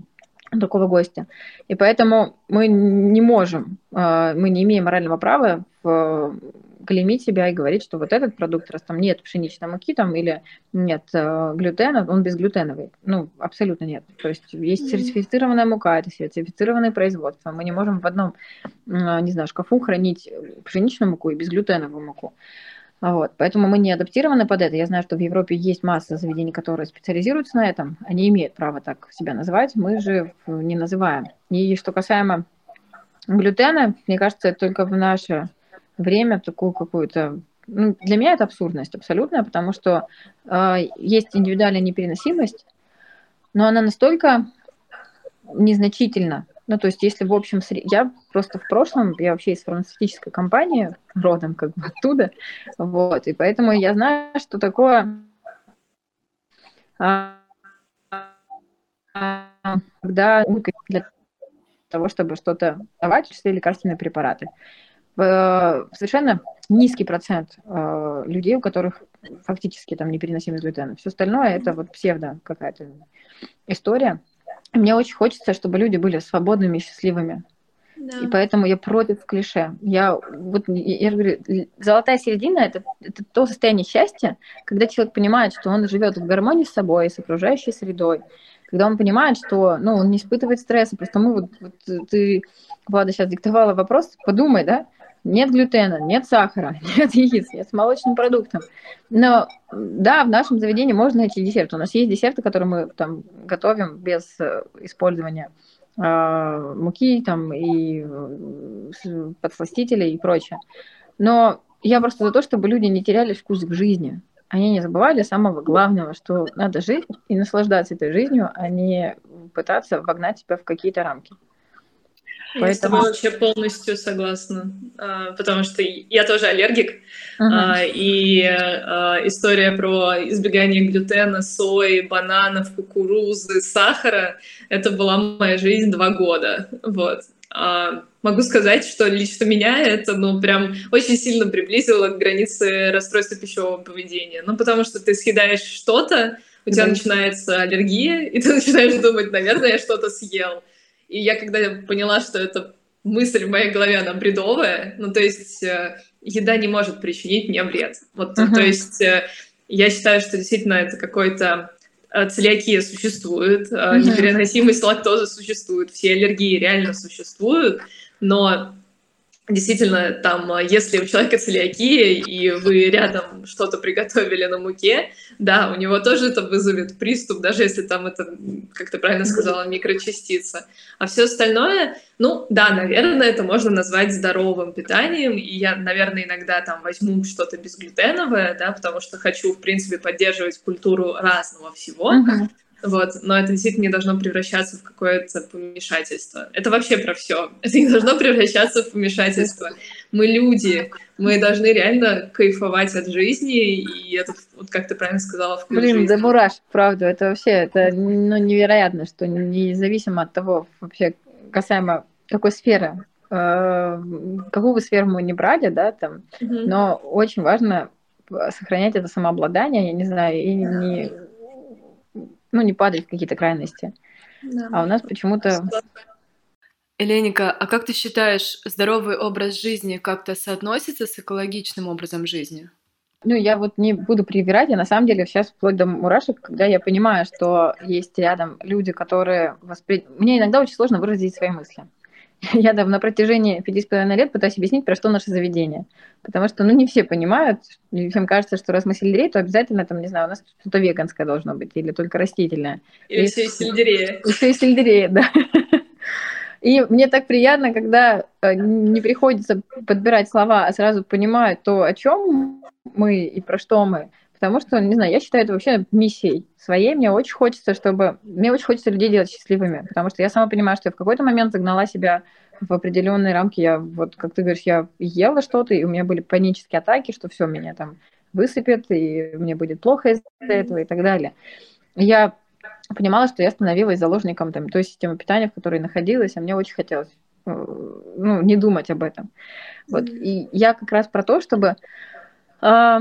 такого гостя. И поэтому мы не можем, э, мы не имеем морального права клеймить себя и говорить, что вот этот продукт, раз там нет пшеничной муки там или нет э, глютена, он безглютеновый. Ну, абсолютно нет. То есть есть сертифицированная мука, это сертифицированное производство. Мы не можем в одном, э, не знаю, шкафу хранить пшеничную муку и безглютеновую муку. Вот. Поэтому мы не адаптированы под это. Я знаю, что в Европе есть масса заведений, которые специализируются на этом. Они имеют право так себя называть. Мы же не называем. И что касаемо глютена, мне кажется, это только в наше время такую какую-то... Ну, для меня это абсурдность абсолютная, потому что э, есть индивидуальная непереносимость, но она настолько незначительна. Ну, то есть, если в общем... Я просто в прошлом, я вообще из фармацевтической компании, родом как бы оттуда, вот, и поэтому я знаю, что такое... А, когда для того, чтобы что-то давать, в лекарственные препараты. Э, совершенно низкий процент э, людей, у которых фактически там непереносимость глютена. Все остальное это вот псевдо какая-то история. Мне очень хочется, чтобы люди были свободными и счастливыми. Да. И поэтому я против клише. Я вот я говорю, золотая середина это, это то состояние счастья, когда человек понимает, что он живет в гармонии с собой, с окружающей средой, когда он понимает, что ну, он не испытывает стресса. Просто мы вот, вот ты, Влада, сейчас диктовала вопрос, подумай, да, нет глютена, нет сахара, [laughs] нет яиц, нет с молочным продуктом. Но да, в нашем заведении можно найти десерт. У нас есть десерты, которые мы там готовим без э, использования э, муки там и э, подсластителей и прочее. Но я просто за то, чтобы люди не теряли вкус к жизни. Они не забывали самого главного, что надо жить и наслаждаться этой жизнью, а не пытаться вогнать себя в какие-то рамки. Поэтому... Я вообще полностью согласна, а, потому что я тоже аллергик, uh-huh. и а, история про избегание глютена, сои, бананов, кукурузы, сахара — это была моя жизнь два года, вот. Могу сказать, что лично меня это, ну, прям очень сильно приблизило к границе расстройства пищевого поведения. Ну, потому что ты съедаешь что-то, у тебя да. начинается аллергия, [laughs] и ты начинаешь думать, наверное, я что-то съел. И я когда поняла, что эта мысль в моей голове, она бредовая, ну, то есть э, еда не может причинить мне вред. Вот, uh-huh. то есть э, я считаю, что действительно это какой-то целиакия существует, uh-huh. непереносимость лактозы существует, все аллергии реально существуют, но действительно, там, а, если у человека целиакия, и вы рядом что-то приготовили на муке, да, у него тоже это вызовет приступ, даже если там это, как ты правильно сказала, микрочастица. А все остальное, ну, да, наверное, это можно назвать здоровым питанием, и я, наверное, иногда там возьму что-то безглютеновое, да, потому что хочу, в принципе, поддерживать культуру разного всего, uh-huh. Вот, но это действительно не должно превращаться в какое-то помешательство. Это вообще про все. Это не должно превращаться в помешательство. Мы люди, мы должны реально кайфовать от жизни, и это, вот как ты правильно сказала, вкус Блин, жизни. да мураш, правда, это вообще, это ну, невероятно, что независимо от того, вообще, касаемо какой сферы, э, какую бы сферу мы ни брали, да, там, mm-hmm. но очень важно сохранять это самообладание, я не знаю, и не ну, не падать в какие-то крайности. Да. А у нас почему-то... Эленика, а как ты считаешь, здоровый образ жизни как-то соотносится с экологичным образом жизни? Ну, я вот не буду привирать, я на самом деле сейчас вплоть до мурашек, когда я понимаю, что есть рядом люди, которые воспри... Мне иногда очень сложно выразить свои мысли. [laughs] я там на протяжении пяти с половиной лет пытаюсь объяснить, про что наше заведение. Потому что, ну, не все понимают, и всем кажется, что раз мы сельдерей, то обязательно, там, не знаю, у нас что-то веганское должно быть, или только растительное. Или и, все из сельдерея. [laughs] Все из сельдерея, да. И мне так приятно, когда э, не приходится подбирать слова, а сразу понимают то, о чем мы и про что мы. Потому что, не знаю, я считаю это вообще миссией своей. Мне очень хочется, чтобы... Мне очень хочется людей делать счастливыми, потому что я сама понимаю, что я в какой-то момент загнала себя в определенные рамки. Я вот, как ты говоришь, я ела что-то, и у меня были панические атаки, что все меня там высыпет, и мне будет плохо из-за этого и так далее. Я понимала, что я становилась заложником там, той системы питания, в которой находилась, а мне очень хотелось э, ну, не думать об этом. Вот. И я как раз про то, чтобы э,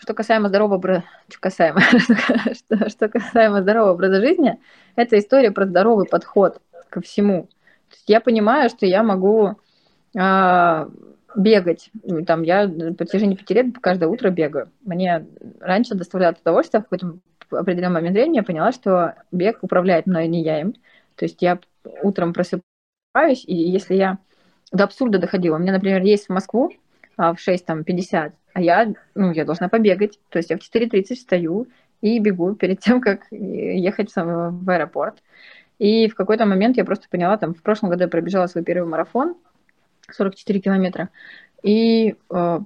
что касаемо здорового образа, что касаемо, [laughs] что, что касаемо здорового образа жизни, это история про здоровый подход ко всему. я понимаю, что я могу э, бегать. Там я по протяжении пяти лет каждое утро бегаю. Мне раньше доставляло удовольствие, в какой-то определенный момент времени я поняла, что бег управляет мной, не я им. То есть я утром просыпаюсь, и если я до абсурда доходила, у меня, например, есть в Москву а, в 6.50, а я, ну, я должна побегать. То есть я в 4.30 встаю и бегу перед тем, как ехать в аэропорт. И в какой-то момент я просто поняла, там, в прошлом году я пробежала свой первый марафон, 44 километра, и э,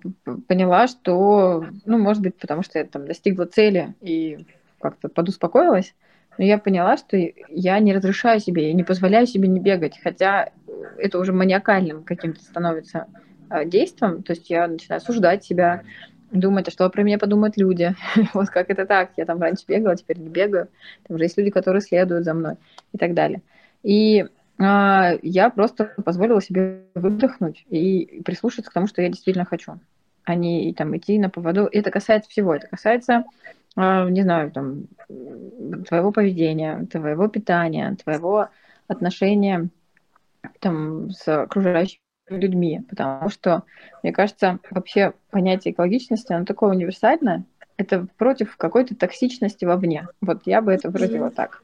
поняла, что, ну, может быть, потому что я там достигла цели и как-то подуспокоилась, но я поняла, что я не разрешаю себе, я не позволяю себе не бегать, хотя это уже маниакальным каким-то становится а, действием, то есть я начинаю осуждать себя, думать, а что про меня подумают люди, [laughs] вот как это так, я там раньше бегала, теперь не бегаю, там уже есть люди, которые следуют за мной и так далее. И а, я просто позволила себе выдохнуть и прислушаться к тому, что я действительно хочу, а не там идти на поводу. Это касается всего, это касается а, не знаю, там, твоего поведения, твоего питания, твоего отношения там, с окружающими людьми, потому что, мне кажется, вообще понятие экологичности, оно такое универсальное, это против какой-то токсичности вовне. Вот я бы это выразила так.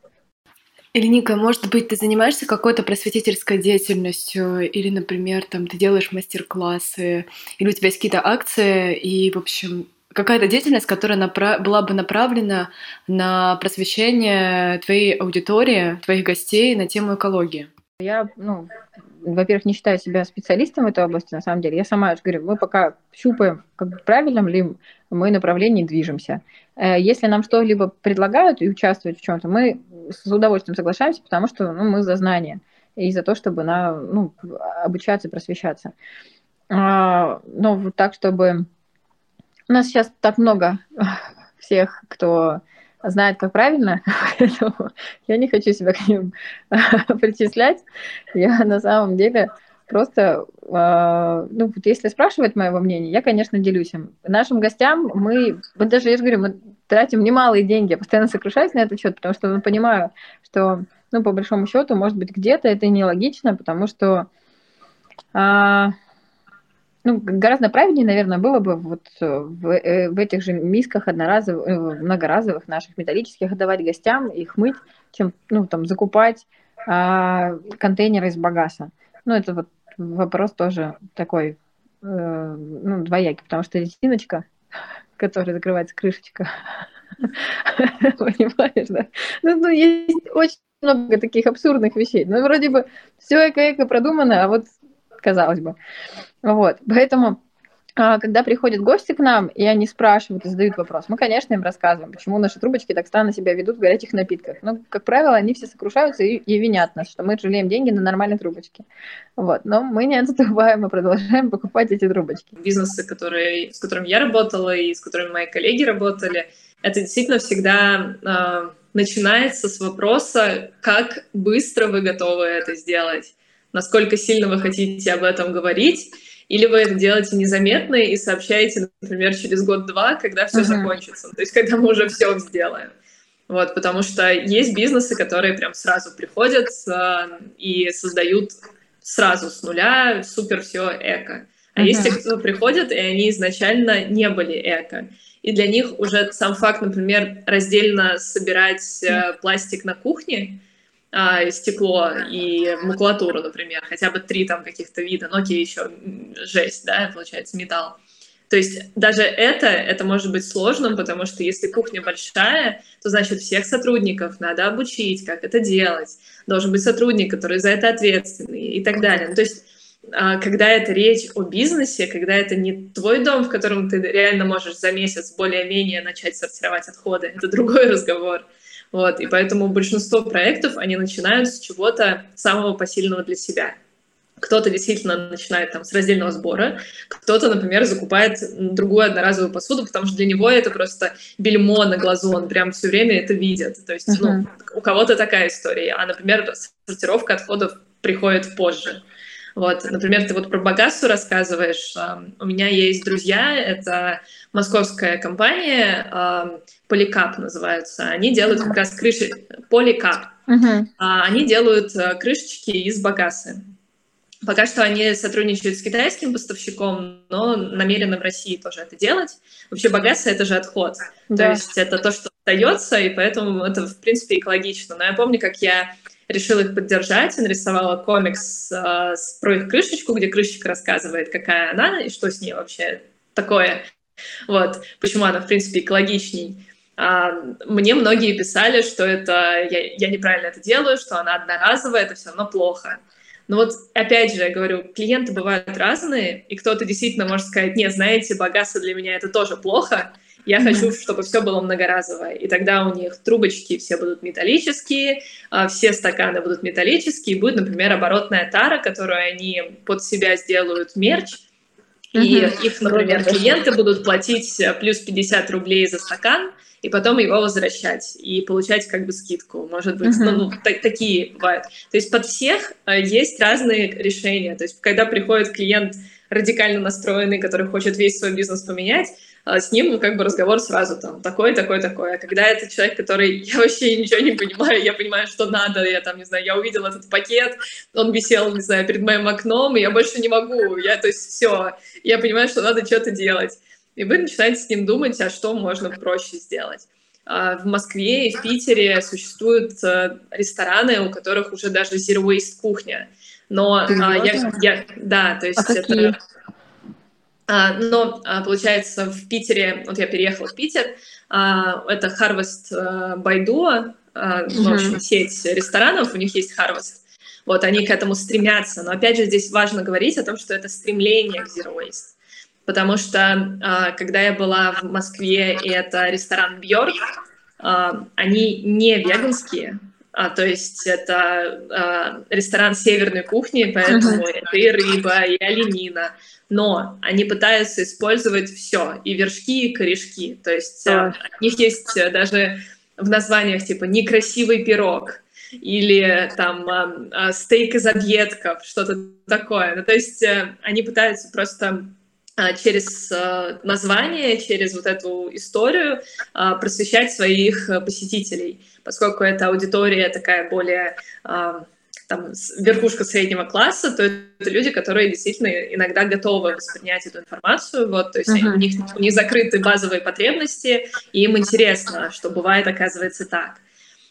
Ника, может быть, ты занимаешься какой-то просветительской деятельностью, или, например, там ты делаешь мастер-классы, или у тебя есть какие-то акции, и, в общем, какая-то деятельность, которая напра- была бы направлена на просвещение твоей аудитории, твоих гостей на тему экологии? Я, ну, во-первых, не считаю себя специалистом в этой области, на самом деле. Я сама же говорю, мы пока щупаем, как правильном ли мы направлении движемся. Э, если нам что-либо предлагают и участвуют в чем-то, мы с удовольствием соглашаемся, потому что ну, мы за знания и за то, чтобы на, ну, обучаться просвещаться. А, но так, чтобы у нас сейчас так много всех, кто знает, как правильно, [laughs] поэтому я не хочу себя к ним [laughs] причислять. Я на самом деле просто, э, ну, вот если спрашивать моего мнения, я, конечно, делюсь им. Нашим гостям мы, вот даже, я же говорю, мы тратим немалые деньги, я постоянно сокрушаюсь на этот счет, потому что ну, понимаю, что, ну, по большому счету, может быть, где-то это нелогично, потому что э, ну, гораздо правильнее, наверное, было бы вот э, в, э, в этих же мисках одноразовых, э, многоразовых наших металлических отдавать гостям, их мыть, чем, ну, там, закупать а, контейнеры из багаса. Ну, это вот вопрос тоже такой, э, ну, двоякий, потому что резиночка, [laughs] которая закрывается крышечка, [laughs] понимаешь, да? Ну, ну, есть очень много таких абсурдных вещей. Ну, вроде бы все эко-эко продумано, а вот казалось бы. Вот, поэтому а, когда приходят гости к нам, и они спрашивают и задают вопрос, мы, конечно, им рассказываем, почему наши трубочки так странно себя ведут в горячих напитках. Ну, как правило, они все сокрушаются и, и винят нас, что мы жалеем деньги на нормальные трубочки. Вот. Но мы не отступаем, мы продолжаем [laughs] покупать эти трубочки. Бизнесы, которые, с которыми я работала и с которыми мои коллеги работали, это действительно всегда э, начинается с вопроса, как быстро вы готовы это сделать насколько сильно вы хотите об этом говорить, или вы это делаете незаметно и сообщаете, например, через год-два, когда все uh-huh. закончится, то есть когда мы уже все сделаем. Вот, потому что есть бизнесы, которые прям сразу приходят э, и создают сразу с нуля супер все эко. А uh-huh. есть те, кто приходят, и они изначально не были эко. И для них уже сам факт, например, раздельно собирать э, пластик на кухне, а, стекло и макулатуру, например, хотя бы три там каких-то вида, но окей, еще жесть, да, получается, металл. То есть даже это, это может быть сложным, потому что если кухня большая, то значит всех сотрудников надо обучить, как это делать. Должен быть сотрудник, который за это ответственный и так далее. Ну, то есть а, когда это речь о бизнесе, когда это не твой дом, в котором ты реально можешь за месяц более-менее начать сортировать отходы, это другой разговор. Вот, и поэтому большинство проектов, они начинают с чего-то самого посильного для себя. Кто-то действительно начинает там с раздельного сбора, кто-то, например, закупает другую одноразовую посуду, потому что для него это просто бельмо на глазу, он прям все время это видит. То есть, uh-huh. ну, у кого-то такая история. А, например, сортировка отходов приходит позже. Вот, например, ты вот про Багассу рассказываешь. У меня есть друзья, это московская компания, Поликап называются. Они делают как раз крыши, Поликап. Uh-huh. Они делают э, крышечки из Багасы. Пока что они сотрудничают с китайским поставщиком, но намерены в России тоже это делать. Вообще багаса — это же отход. Да. То есть это то, что остается, и поэтому это, в принципе, экологично. Но я помню, как я решила их поддержать и нарисовала комикс э, про их крышечку, где крышечка рассказывает, какая она и что с ней вообще такое. Вот, почему она, в принципе, экологичней. А, мне многие писали, что это я, я неправильно это делаю, что она одноразовая, это все равно плохо. Но вот опять же, я говорю, клиенты бывают разные, и кто-то действительно может сказать, нет, знаете, богатство для меня это тоже плохо, я хочу, чтобы все было многоразовое. И тогда у них трубочки все будут металлические, а, все стаканы будут металлические, и будет, например, оборотная тара, которую они под себя сделают мерч, и их, например, клиенты будут платить э, плюс 50 рублей за стакан, и потом его возвращать и получать как бы скидку, может быть, uh-huh. ну, ну так, такие бывают. То есть под всех э, есть разные решения. То есть когда приходит клиент радикально настроенный, который хочет весь свой бизнес поменять, с ним как бы разговор сразу там такой, такой, такой. А когда это человек, который я вообще ничего не понимаю, я понимаю, что надо, я там, не знаю, я увидел этот пакет, он висел, не знаю, перед моим окном, и я больше не могу, я, то есть все, я понимаю, что надо что-то делать и вы начинаете с ним думать, а что можно проще сделать. А, в Москве и в Питере существуют э, рестораны, у которых уже даже zero waste кухня. Но а, я, я, да, то есть а это... Какие? А, но получается в Питере, вот я переехала в Питер, это Harvest by Duo, uh-huh. в общем, сеть ресторанов, у них есть Harvest. Вот они к этому стремятся, но опять же здесь важно говорить о том, что это стремление к zero waste потому что а, когда я была в Москве, и это ресторан Бьорк, а, они не веганские, а, то есть это а, ресторан северной кухни, поэтому это и рыба, и оленина, но они пытаются использовать все, и вершки, и корешки, то есть uh-huh. у них есть даже в названиях типа «некрасивый пирог», или там э, стейк из объедков, что-то такое. Ну, то есть э, они пытаются просто а, через а, название, через вот эту историю а, просвещать своих э, посетителей, поскольку эта аудитория такая более там, верхушка среднего класса, то это люди, которые действительно иногда готовы воспринять эту информацию, вот, то есть uh-huh. у, них, них закрыты базовые потребности, и им интересно, что бывает, оказывается, так.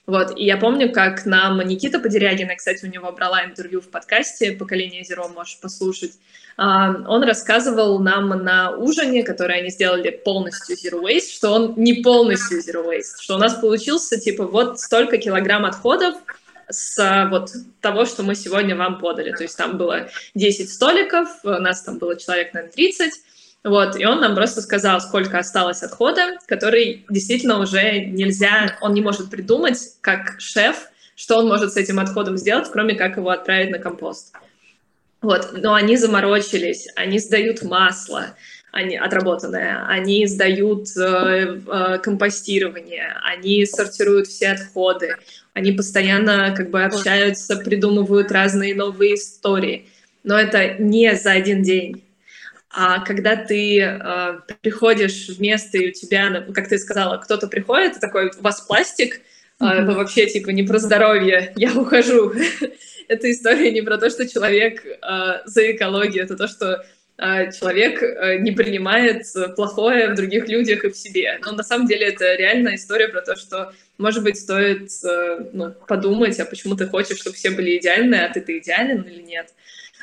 Вот, и я помню, как нам Никита Подерягина, кстати, у него брала интервью в подкасте «Поколение Зеро», можешь послушать, а, он рассказывал нам на ужине, который они сделали полностью Zero Waste, что он не полностью Zero Waste, что у нас получился, типа, вот столько килограмм отходов, с вот того, что мы сегодня вам подали. То есть там было 10 столиков, у нас там было человек, наверное, 30, вот, и он нам просто сказал, сколько осталось отхода, который действительно уже нельзя, он не может придумать, как шеф, что он может с этим отходом сделать, кроме как его отправить на компост. Вот, но они заморочились, они сдают масло, они отработанное, они сдают э, э, компостирование, они сортируют все отходы, они постоянно как бы общаются, придумывают разные новые истории. Но это не за один день. А когда ты э, приходишь в место, и у тебя, ну, как ты сказала, кто-то приходит, и такой, у вас пластик, mm-hmm. вообще типа не про здоровье, я ухожу. [laughs] эта история не про то, что человек э, за экологию, это то, что а, человек э, не принимает плохое в других людях и в себе. Но на самом деле это реальная история про то, что, может быть, стоит э, ну, подумать, а почему ты хочешь, чтобы все были идеальны, а ты-то идеален или нет.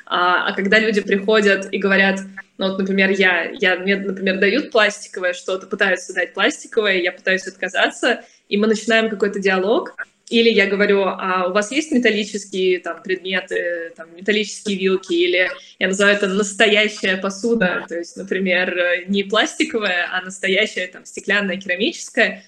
А, а когда люди приходят и говорят, ну вот, например, я, я мне, например, дают пластиковое что-то, пытаются дать пластиковое, я пытаюсь отказаться, и мы начинаем какой-то диалог, или я говорю, а у вас есть металлические там, предметы, там, металлические вилки, или я называю это настоящая посуда, то есть, например, не пластиковая, а настоящая там, стеклянная, керамическая.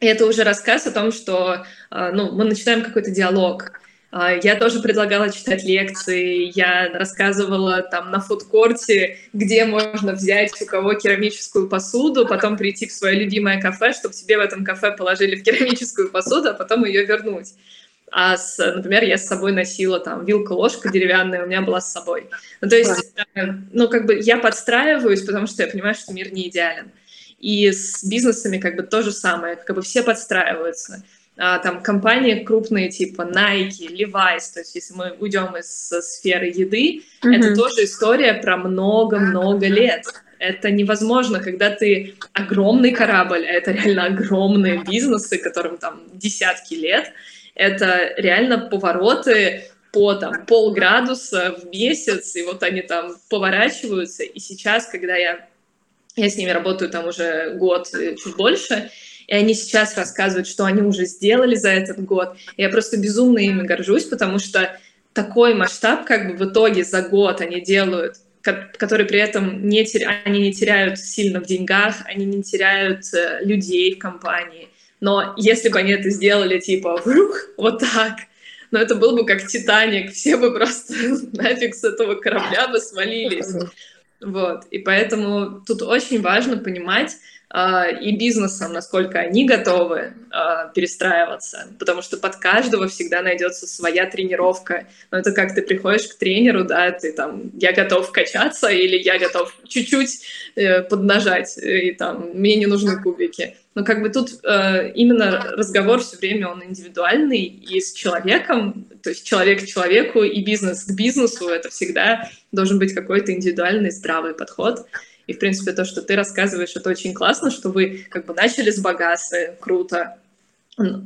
И это уже рассказ о том, что а, ну, мы начинаем какой-то диалог. А, я тоже предлагала читать лекции, я рассказывала там на фудкорте, где можно взять у кого керамическую посуду, потом прийти в свое любимое кафе, чтобы тебе в этом кафе положили в керамическую посуду, а потом ее вернуть. А, с, например, я с собой носила там вилка-ложка деревянная, у меня была с собой. Ну, то есть, э, ну, как бы я подстраиваюсь, потому что я понимаю, что мир не идеален. И с бизнесами как бы то же самое, как бы все подстраиваются а, там компании крупные типа Nike, Levi's, то есть если мы уйдем из сферы еды, mm-hmm. это тоже история про много-много лет. Это невозможно, когда ты огромный корабль, а это реально огромные бизнесы, которым там десятки лет, это реально повороты по там полградуса в месяц, и вот они там поворачиваются. И сейчас, когда я, я с ними работаю там уже год, чуть больше, и они сейчас рассказывают, что они уже сделали за этот год. И я просто безумно ими горжусь, потому что такой масштаб как бы в итоге за год они делают, который при этом не теря... они не теряют сильно в деньгах, они не теряют э, людей в компании. Но если бы они это сделали типа врух, вот так, но это был бы как Титаник, все бы просто [laughs] нафиг с этого корабля бы свалились. Вот. И поэтому тут очень важно понимать, и бизнесом, насколько они готовы а, перестраиваться, потому что под каждого всегда найдется своя тренировка. Но это как ты приходишь к тренеру, да, ты там, я готов качаться или я готов чуть-чуть э, поднажать, и там, мне не нужны кубики. Но как бы тут э, именно разговор все время он индивидуальный и с человеком, то есть человек к человеку и бизнес к бизнесу, это всегда должен быть какой-то индивидуальный здравый подход. И, в принципе, то, что ты рассказываешь, это очень классно, что вы как бы начали с багасы, круто.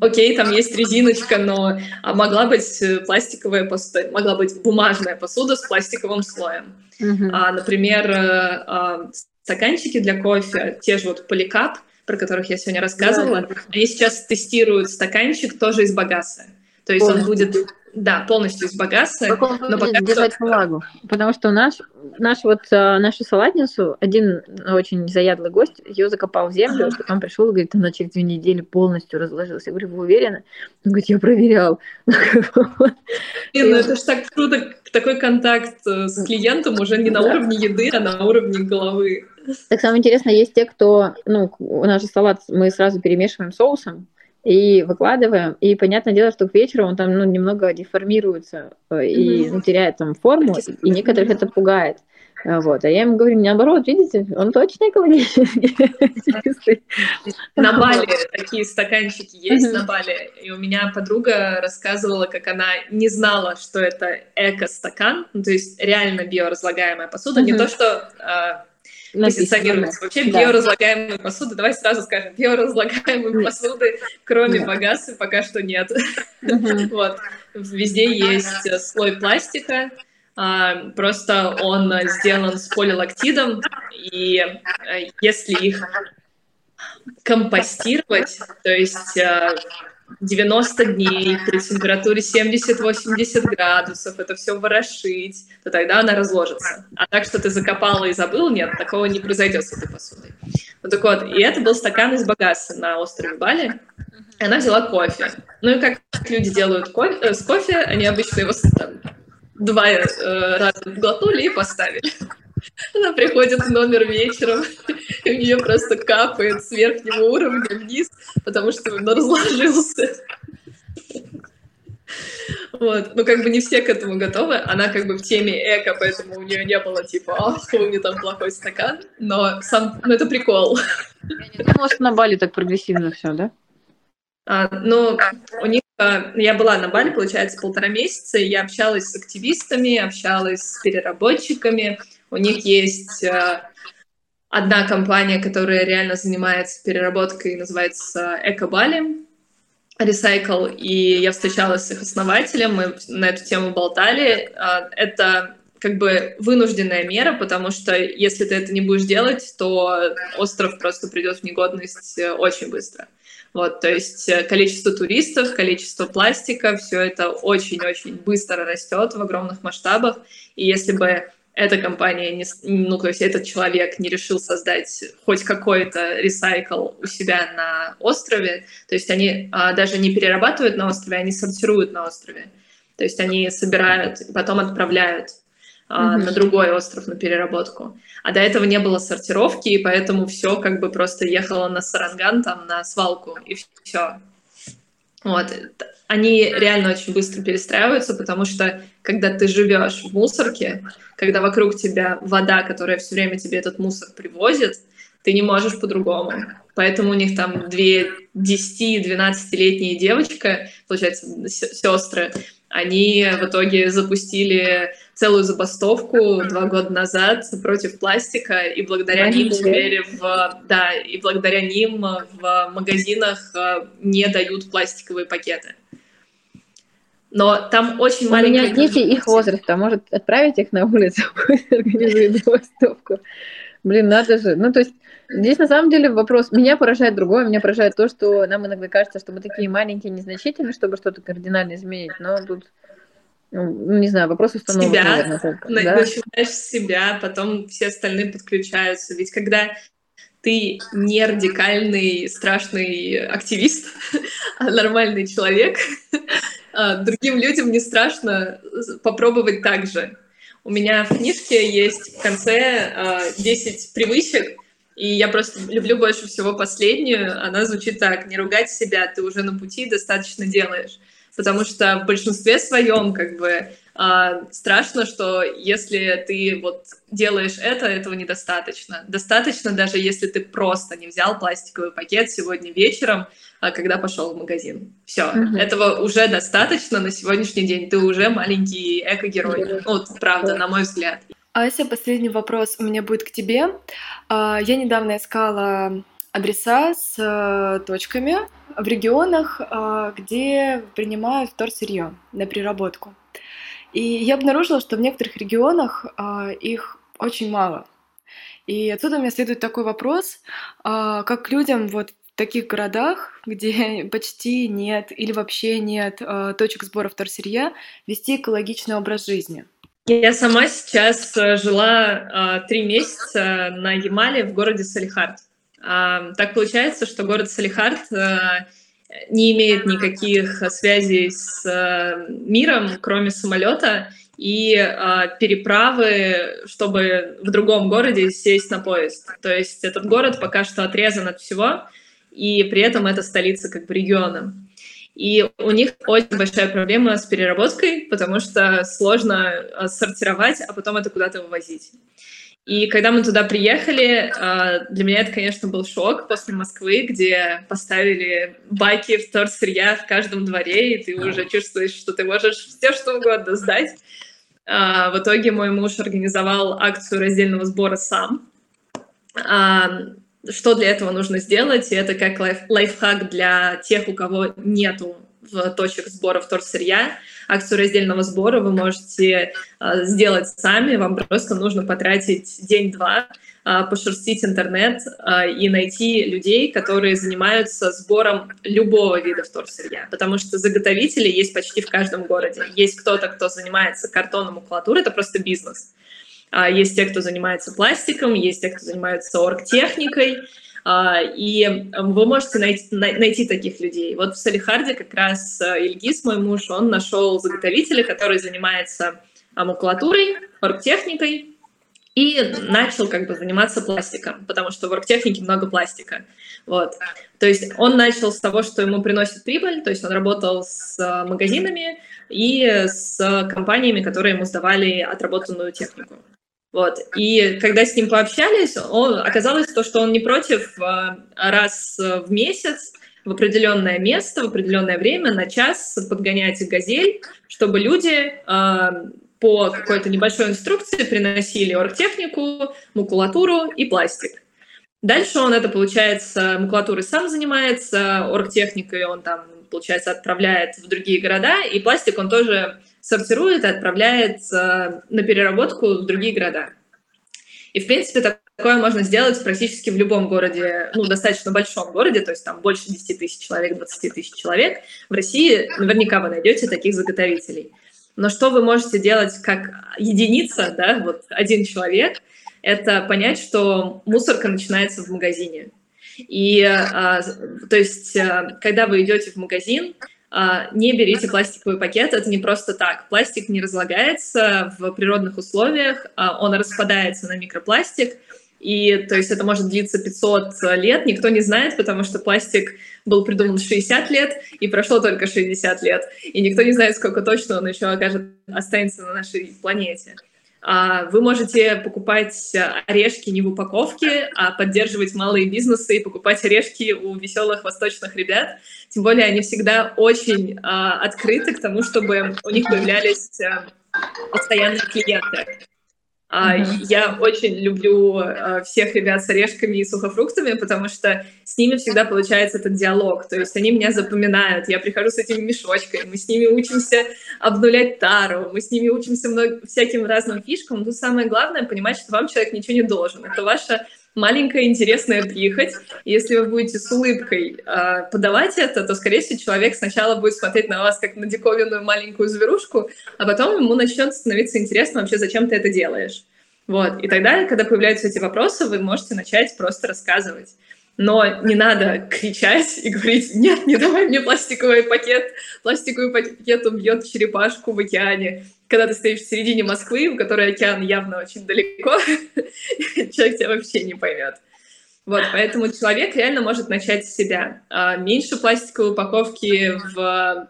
Окей, там есть резиночка, но а могла быть э, пластиковая посуда, могла быть бумажная посуда с пластиковым слоем. Uh-huh. А, например, э, а, стаканчики для кофе, те же вот поликап, про которых я сегодня рассказывала, да, они сейчас тестируют стаканчик тоже из багаса. То есть он будет да, полностью из багаса. но пока держать что... влагу. Потому что наш, наш вот, а, нашу салатницу один очень заядлый гость ее закопал в землю, ага. потом пришел и говорит, она через две недели полностью разложилась. Я говорю, вы уверены? Он говорит, я проверял. Блин, [laughs] ну это же так круто, такой контакт э, с клиентом уже не на уровне еды, а на уровне головы. Так самое интересное, есть те, кто, ну, наш салат мы сразу перемешиваем соусом, и выкладываем. И понятное дело, что к вечеру он там ну, немного деформируется э, и ну, теряет там форму, и некоторых это пугает. Э, вот. А я ему говорю, наоборот, видите, он точно экологичный. [laughs] На Бали такие стаканчики есть, на Бали. И у меня подруга рассказывала, как она не знала, что это эко-стакан, ну, то есть реально биоразлагаемая посуда, не то, что позиционируется. Вообще да. биоразлагаемые посуды, давай сразу скажем, биоразлагаемые посуды, кроме багасы, пока что нет. [laughs] Вот. Везде есть э, слой пластика, а, просто он сделан с полилактидом, и э, если их компостировать, то есть э, 90 дней при температуре 70-80 градусов, это все ворошить, то тогда она разложится. А так, что ты закопала и забыл, нет, такого не произойдет с этой посудой. Вот так вот, и это был стакан из багаса на острове Бали. И она взяла кофе. Ну и как люди делают кофе, э, с кофе, они обычно его там, два э, раза глотнули и поставили. Она приходит в номер вечером, и у нее просто капает с верхнего уровня вниз, потому что он разложился. Вот. Ну, как бы не все к этому готовы. Она как бы в теме эко, поэтому у нее не было типа, ах, у меня там плохой стакан. Но сам, ну, это прикол. Я не думала, что на Бали так прогрессивно все, да? А, ну, у них я была на Бали, получается, полтора месяца, и я общалась с активистами, общалась с переработчиками. У них есть э, одна компания, которая реально занимается переработкой, называется Экобали. Recycle, и я встречалась с их основателем, мы на эту тему болтали. А, это как бы вынужденная мера, потому что если ты это не будешь делать, то остров просто придет в негодность э, очень быстро. Вот, то есть э, количество туристов, количество пластика, все это очень-очень быстро растет в огромных масштабах. И если бы эта компания, не, ну, то есть этот человек не решил создать хоть какой-то ресайкл у себя на острове, то есть они а, даже не перерабатывают на острове, они сортируют на острове. То есть они собирают и потом отправляют а, mm-hmm. на другой остров на переработку. А до этого не было сортировки, и поэтому все как бы просто ехало на Саранган, там, на свалку, и все. Вот. Они реально очень быстро перестраиваются, потому что когда ты живешь в мусорке, когда вокруг тебя вода, которая все время тебе этот мусор привозит, ты не можешь по-другому. Поэтому у них там две 10-12-летние девочка, получается, сестры, они в итоге запустили целую забастовку два года назад против пластика, и благодаря Они ним теперь в, да, и благодаря ним в магазинах э, не дают пластиковые пакеты. Но там очень У маленькие... У меня дети их возраста, может отправить их на улицу, [laughs] организует забастовку. Блин, надо же. Ну, то есть Здесь на самом деле вопрос, меня поражает другое, меня поражает то, что нам иногда кажется, что мы такие маленькие, незначительные, чтобы что-то кардинально изменить, но тут, ну, ну не знаю, вопрос установок, себя, наверное, только. На, да? Начинаешь с себя, потом все остальные подключаются. Ведь когда ты не радикальный, страшный активист, [laughs] а нормальный человек, а, другим людям не страшно попробовать так же. У меня в книжке есть в конце 10 а, привычек, и я просто люблю больше всего последнюю. Она звучит так, не ругать себя, ты уже на пути достаточно делаешь. Потому что в большинстве своем как бы э, страшно, что если ты вот делаешь это, этого недостаточно. Достаточно даже если ты просто не взял пластиковый пакет сегодня вечером, а когда пошел в магазин. Все, mm-hmm. этого уже достаточно на сегодняшний день. Ты уже маленький эко-герой. Ну, вот, правда, на мой взгляд. Ася, последний вопрос у меня будет к тебе. А, я недавно искала адреса с э, точками в регионах, а, где принимают вторсырье на переработку. И я обнаружила, что в некоторых регионах а, их очень мало. И отсюда у меня следует такой вопрос, как людям вот в таких городах, где [laughs] почти нет или вообще нет точек сбора вторсырья, вести экологичный образ жизни – я сама сейчас э, жила э, три месяца на Ямале в городе Салихард. Э, так получается, что город Салихард э, не имеет никаких связей с э, миром, кроме самолета и э, переправы, чтобы в другом городе сесть на поезд. То есть этот город пока что отрезан от всего, и при этом это столица как бы региона. И у них очень большая проблема с переработкой, потому что сложно а, сортировать, а потом это куда-то вывозить. И когда мы туда приехали, а, для меня это, конечно, был шок после Москвы, где поставили баки вторсырья в каждом дворе, и ты уже чувствуешь, что ты можешь все что угодно сдать. А, в итоге мой муж организовал акцию раздельного сбора сам что для этого нужно сделать, и это как лайф, лайфхак для тех, у кого нету в точек сбора вторсырья. Акцию раздельного сбора вы можете э, сделать сами, вам просто нужно потратить день-два, э, пошерстить интернет э, и найти людей, которые занимаются сбором любого вида вторсырья, потому что заготовители есть почти в каждом городе. Есть кто-то, кто занимается картоном, макулатурой, это просто бизнес. А, есть те, кто занимается пластиком, есть те, кто занимается оргтехникой, а, и вы можете найти, найти таких людей. Вот в Салихарде как раз э, Ильгиз, мой муж, он нашел заготовителя, который занимается макулатурой, оргтехникой, и начал как бы заниматься пластиком, потому что в оргтехнике много пластика. Вот. То есть он начал с того, что ему приносит прибыль, то есть он работал с э, магазинами и с компаниями, которые ему сдавали отработанную технику. Вот. И когда с ним пообщались, он, оказалось то, что он не против а, раз в месяц в определенное место, в определенное время, на час подгонять газель, чтобы люди по какой-то небольшой инструкции приносили оргтехнику, макулатуру и пластик. Дальше он это, получается, макулатурой сам занимается, оргтехникой он там, получается, отправляет в другие города, и пластик он тоже сортирует и отправляет на переработку в другие города. И, в принципе, такое можно сделать практически в любом городе, ну, достаточно большом городе, то есть там больше 10 тысяч человек, 20 тысяч человек. В России наверняка вы найдете таких заготовителей. Но что вы можете делать как единица, да, вот один человек, это понять, что мусорка начинается в магазине. И, а, то есть, а, когда вы идете в магазин, не берите пластиковый пакет, это не просто так. Пластик не разлагается в природных условиях, а он распадается на микропластик, и то есть это может длиться 500 лет, никто не знает, потому что пластик был придуман 60 лет, и прошло только 60 лет. И никто не знает, сколько точно он еще окажет, останется на нашей планете. А, вы можете покупать орешки не в упаковке, а поддерживать малые бизнесы и покупать орешки у веселых восточных ребят. Тем более они всегда очень а, открыты к тому, чтобы у них появлялись а, постоянные клиенты. Uh-huh. Я очень люблю всех ребят с орешками и сухофруктами, потому что с ними всегда получается этот диалог. То есть они меня запоминают, я прихожу с этими мешочками, мы с ними учимся обнулять тару, мы с ними учимся много, всяким разным фишкам. Но самое главное понимать, что вам человек ничего не должен. Это ваша маленькая интересная прихоть. Если вы будете с улыбкой э, подавать это, то, скорее всего, человек сначала будет смотреть на вас как на диковинную маленькую зверушку, а потом ему начнет становиться интересно вообще, зачем ты это делаешь. Вот. И тогда, когда появляются эти вопросы, вы можете начать просто рассказывать. Но не надо кричать и говорить, нет, не давай мне пластиковый пакет, пластиковый пакет убьет черепашку в океане когда ты стоишь в середине Москвы, у которой океан явно очень далеко, [laughs] человек тебя вообще не поймет. Вот, поэтому человек реально может начать с себя. А, меньше пластиковой упаковки в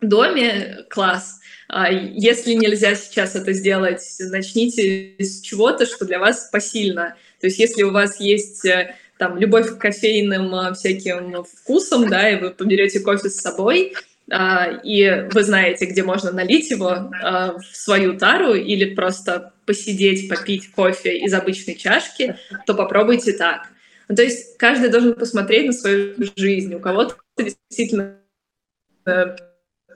доме — класс. А, если нельзя сейчас это сделать, начните с чего-то, что для вас посильно. То есть если у вас есть э, там любовь к кофейным э, всяким вкусам, да, и вы поберете кофе с собой, и вы знаете, где можно налить его а, в свою тару или просто посидеть, попить кофе из обычной чашки, то попробуйте так. Ну, то есть каждый должен посмотреть на свою жизнь. У кого-то действительно э,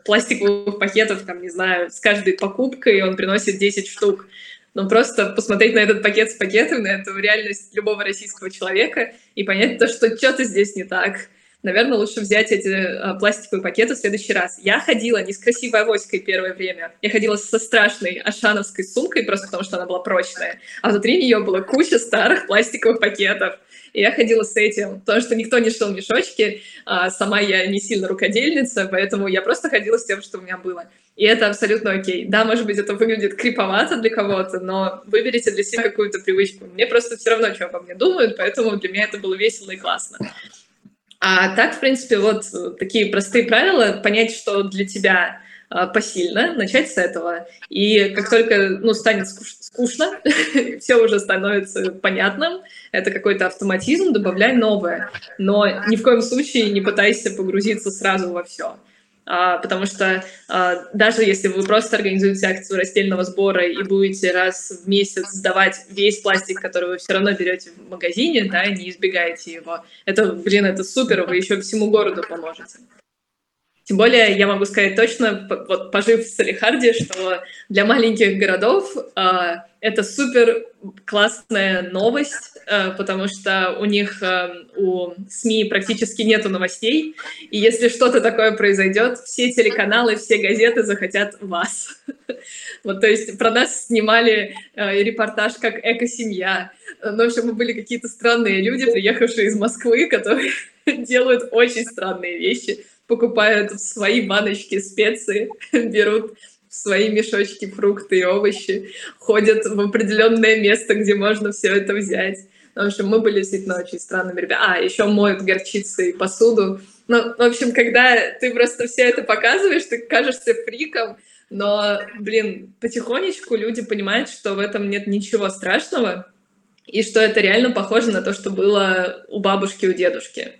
пластиковых пакетов, там, не знаю, с каждой покупкой он приносит 10 штук. Но просто посмотреть на этот пакет с пакетами, на эту реальность любого российского человека и понять то, что что-то здесь не так наверное, лучше взять эти а, пластиковые пакеты в следующий раз. Я ходила не с красивой авоськой первое время, я ходила со страшной ашановской сумкой, просто потому что она была прочная, а внутри нее была куча старых пластиковых пакетов. И я ходила с этим, потому что никто не шил мешочки, а сама я не сильно рукодельница, поэтому я просто ходила с тем, что у меня было. И это абсолютно окей. Да, может быть, это выглядит криповато для кого-то, но выберите для себя какую-то привычку. Мне просто все равно, что обо мне думают, поэтому для меня это было весело и классно. А так, в принципе, вот такие простые правила, понять, что для тебя а, посильно, начать с этого. И как только ну, станет скучно, [laughs] все уже становится понятным, это какой-то автоматизм, добавляй новое. Но ни в коем случае не пытайся погрузиться сразу во все. А, потому что а, даже если вы просто организуете акцию растельного сбора и будете раз в месяц сдавать весь пластик, который вы все равно берете в магазине, да, не избегаете его, это, блин, это супер, вы еще всему городу поможете. Тем более я могу сказать точно, вот пожив в Салихарде, что для маленьких городов э, это супер классная новость, э, потому что у них э, у СМИ практически нету новостей, и если что-то такое произойдет, все телеканалы, все газеты захотят вас. [laughs] Вот, то есть про нас снимали э, репортаж как эко-семья. Ну, в общем, мы были какие-то странные люди, приехавшие из Москвы, [laughs] которые [laughs] делают очень странные вещи покупают свои баночки специи, берут в свои мешочки фрукты и овощи, ходят в определенное место, где можно все это взять. В общем, мы были действительно очень странными ребятами. А, еще моют горчицей посуду. Ну, в общем, когда ты просто все это показываешь, ты кажешься фриком, но, блин, потихонечку люди понимают, что в этом нет ничего страшного, и что это реально похоже на то, что было у бабушки, у дедушки.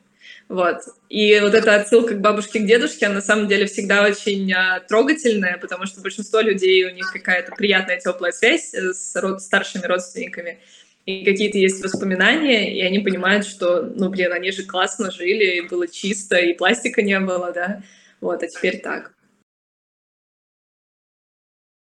Вот. И вот эта отсылка к бабушке, к дедушке, она на самом деле всегда очень а, трогательная, потому что большинство людей, у них какая-то приятная теплая связь с род старшими родственниками, и какие-то есть воспоминания, и они понимают, что, ну, блин, они же классно жили, и было чисто, и пластика не было, да, вот, а теперь так.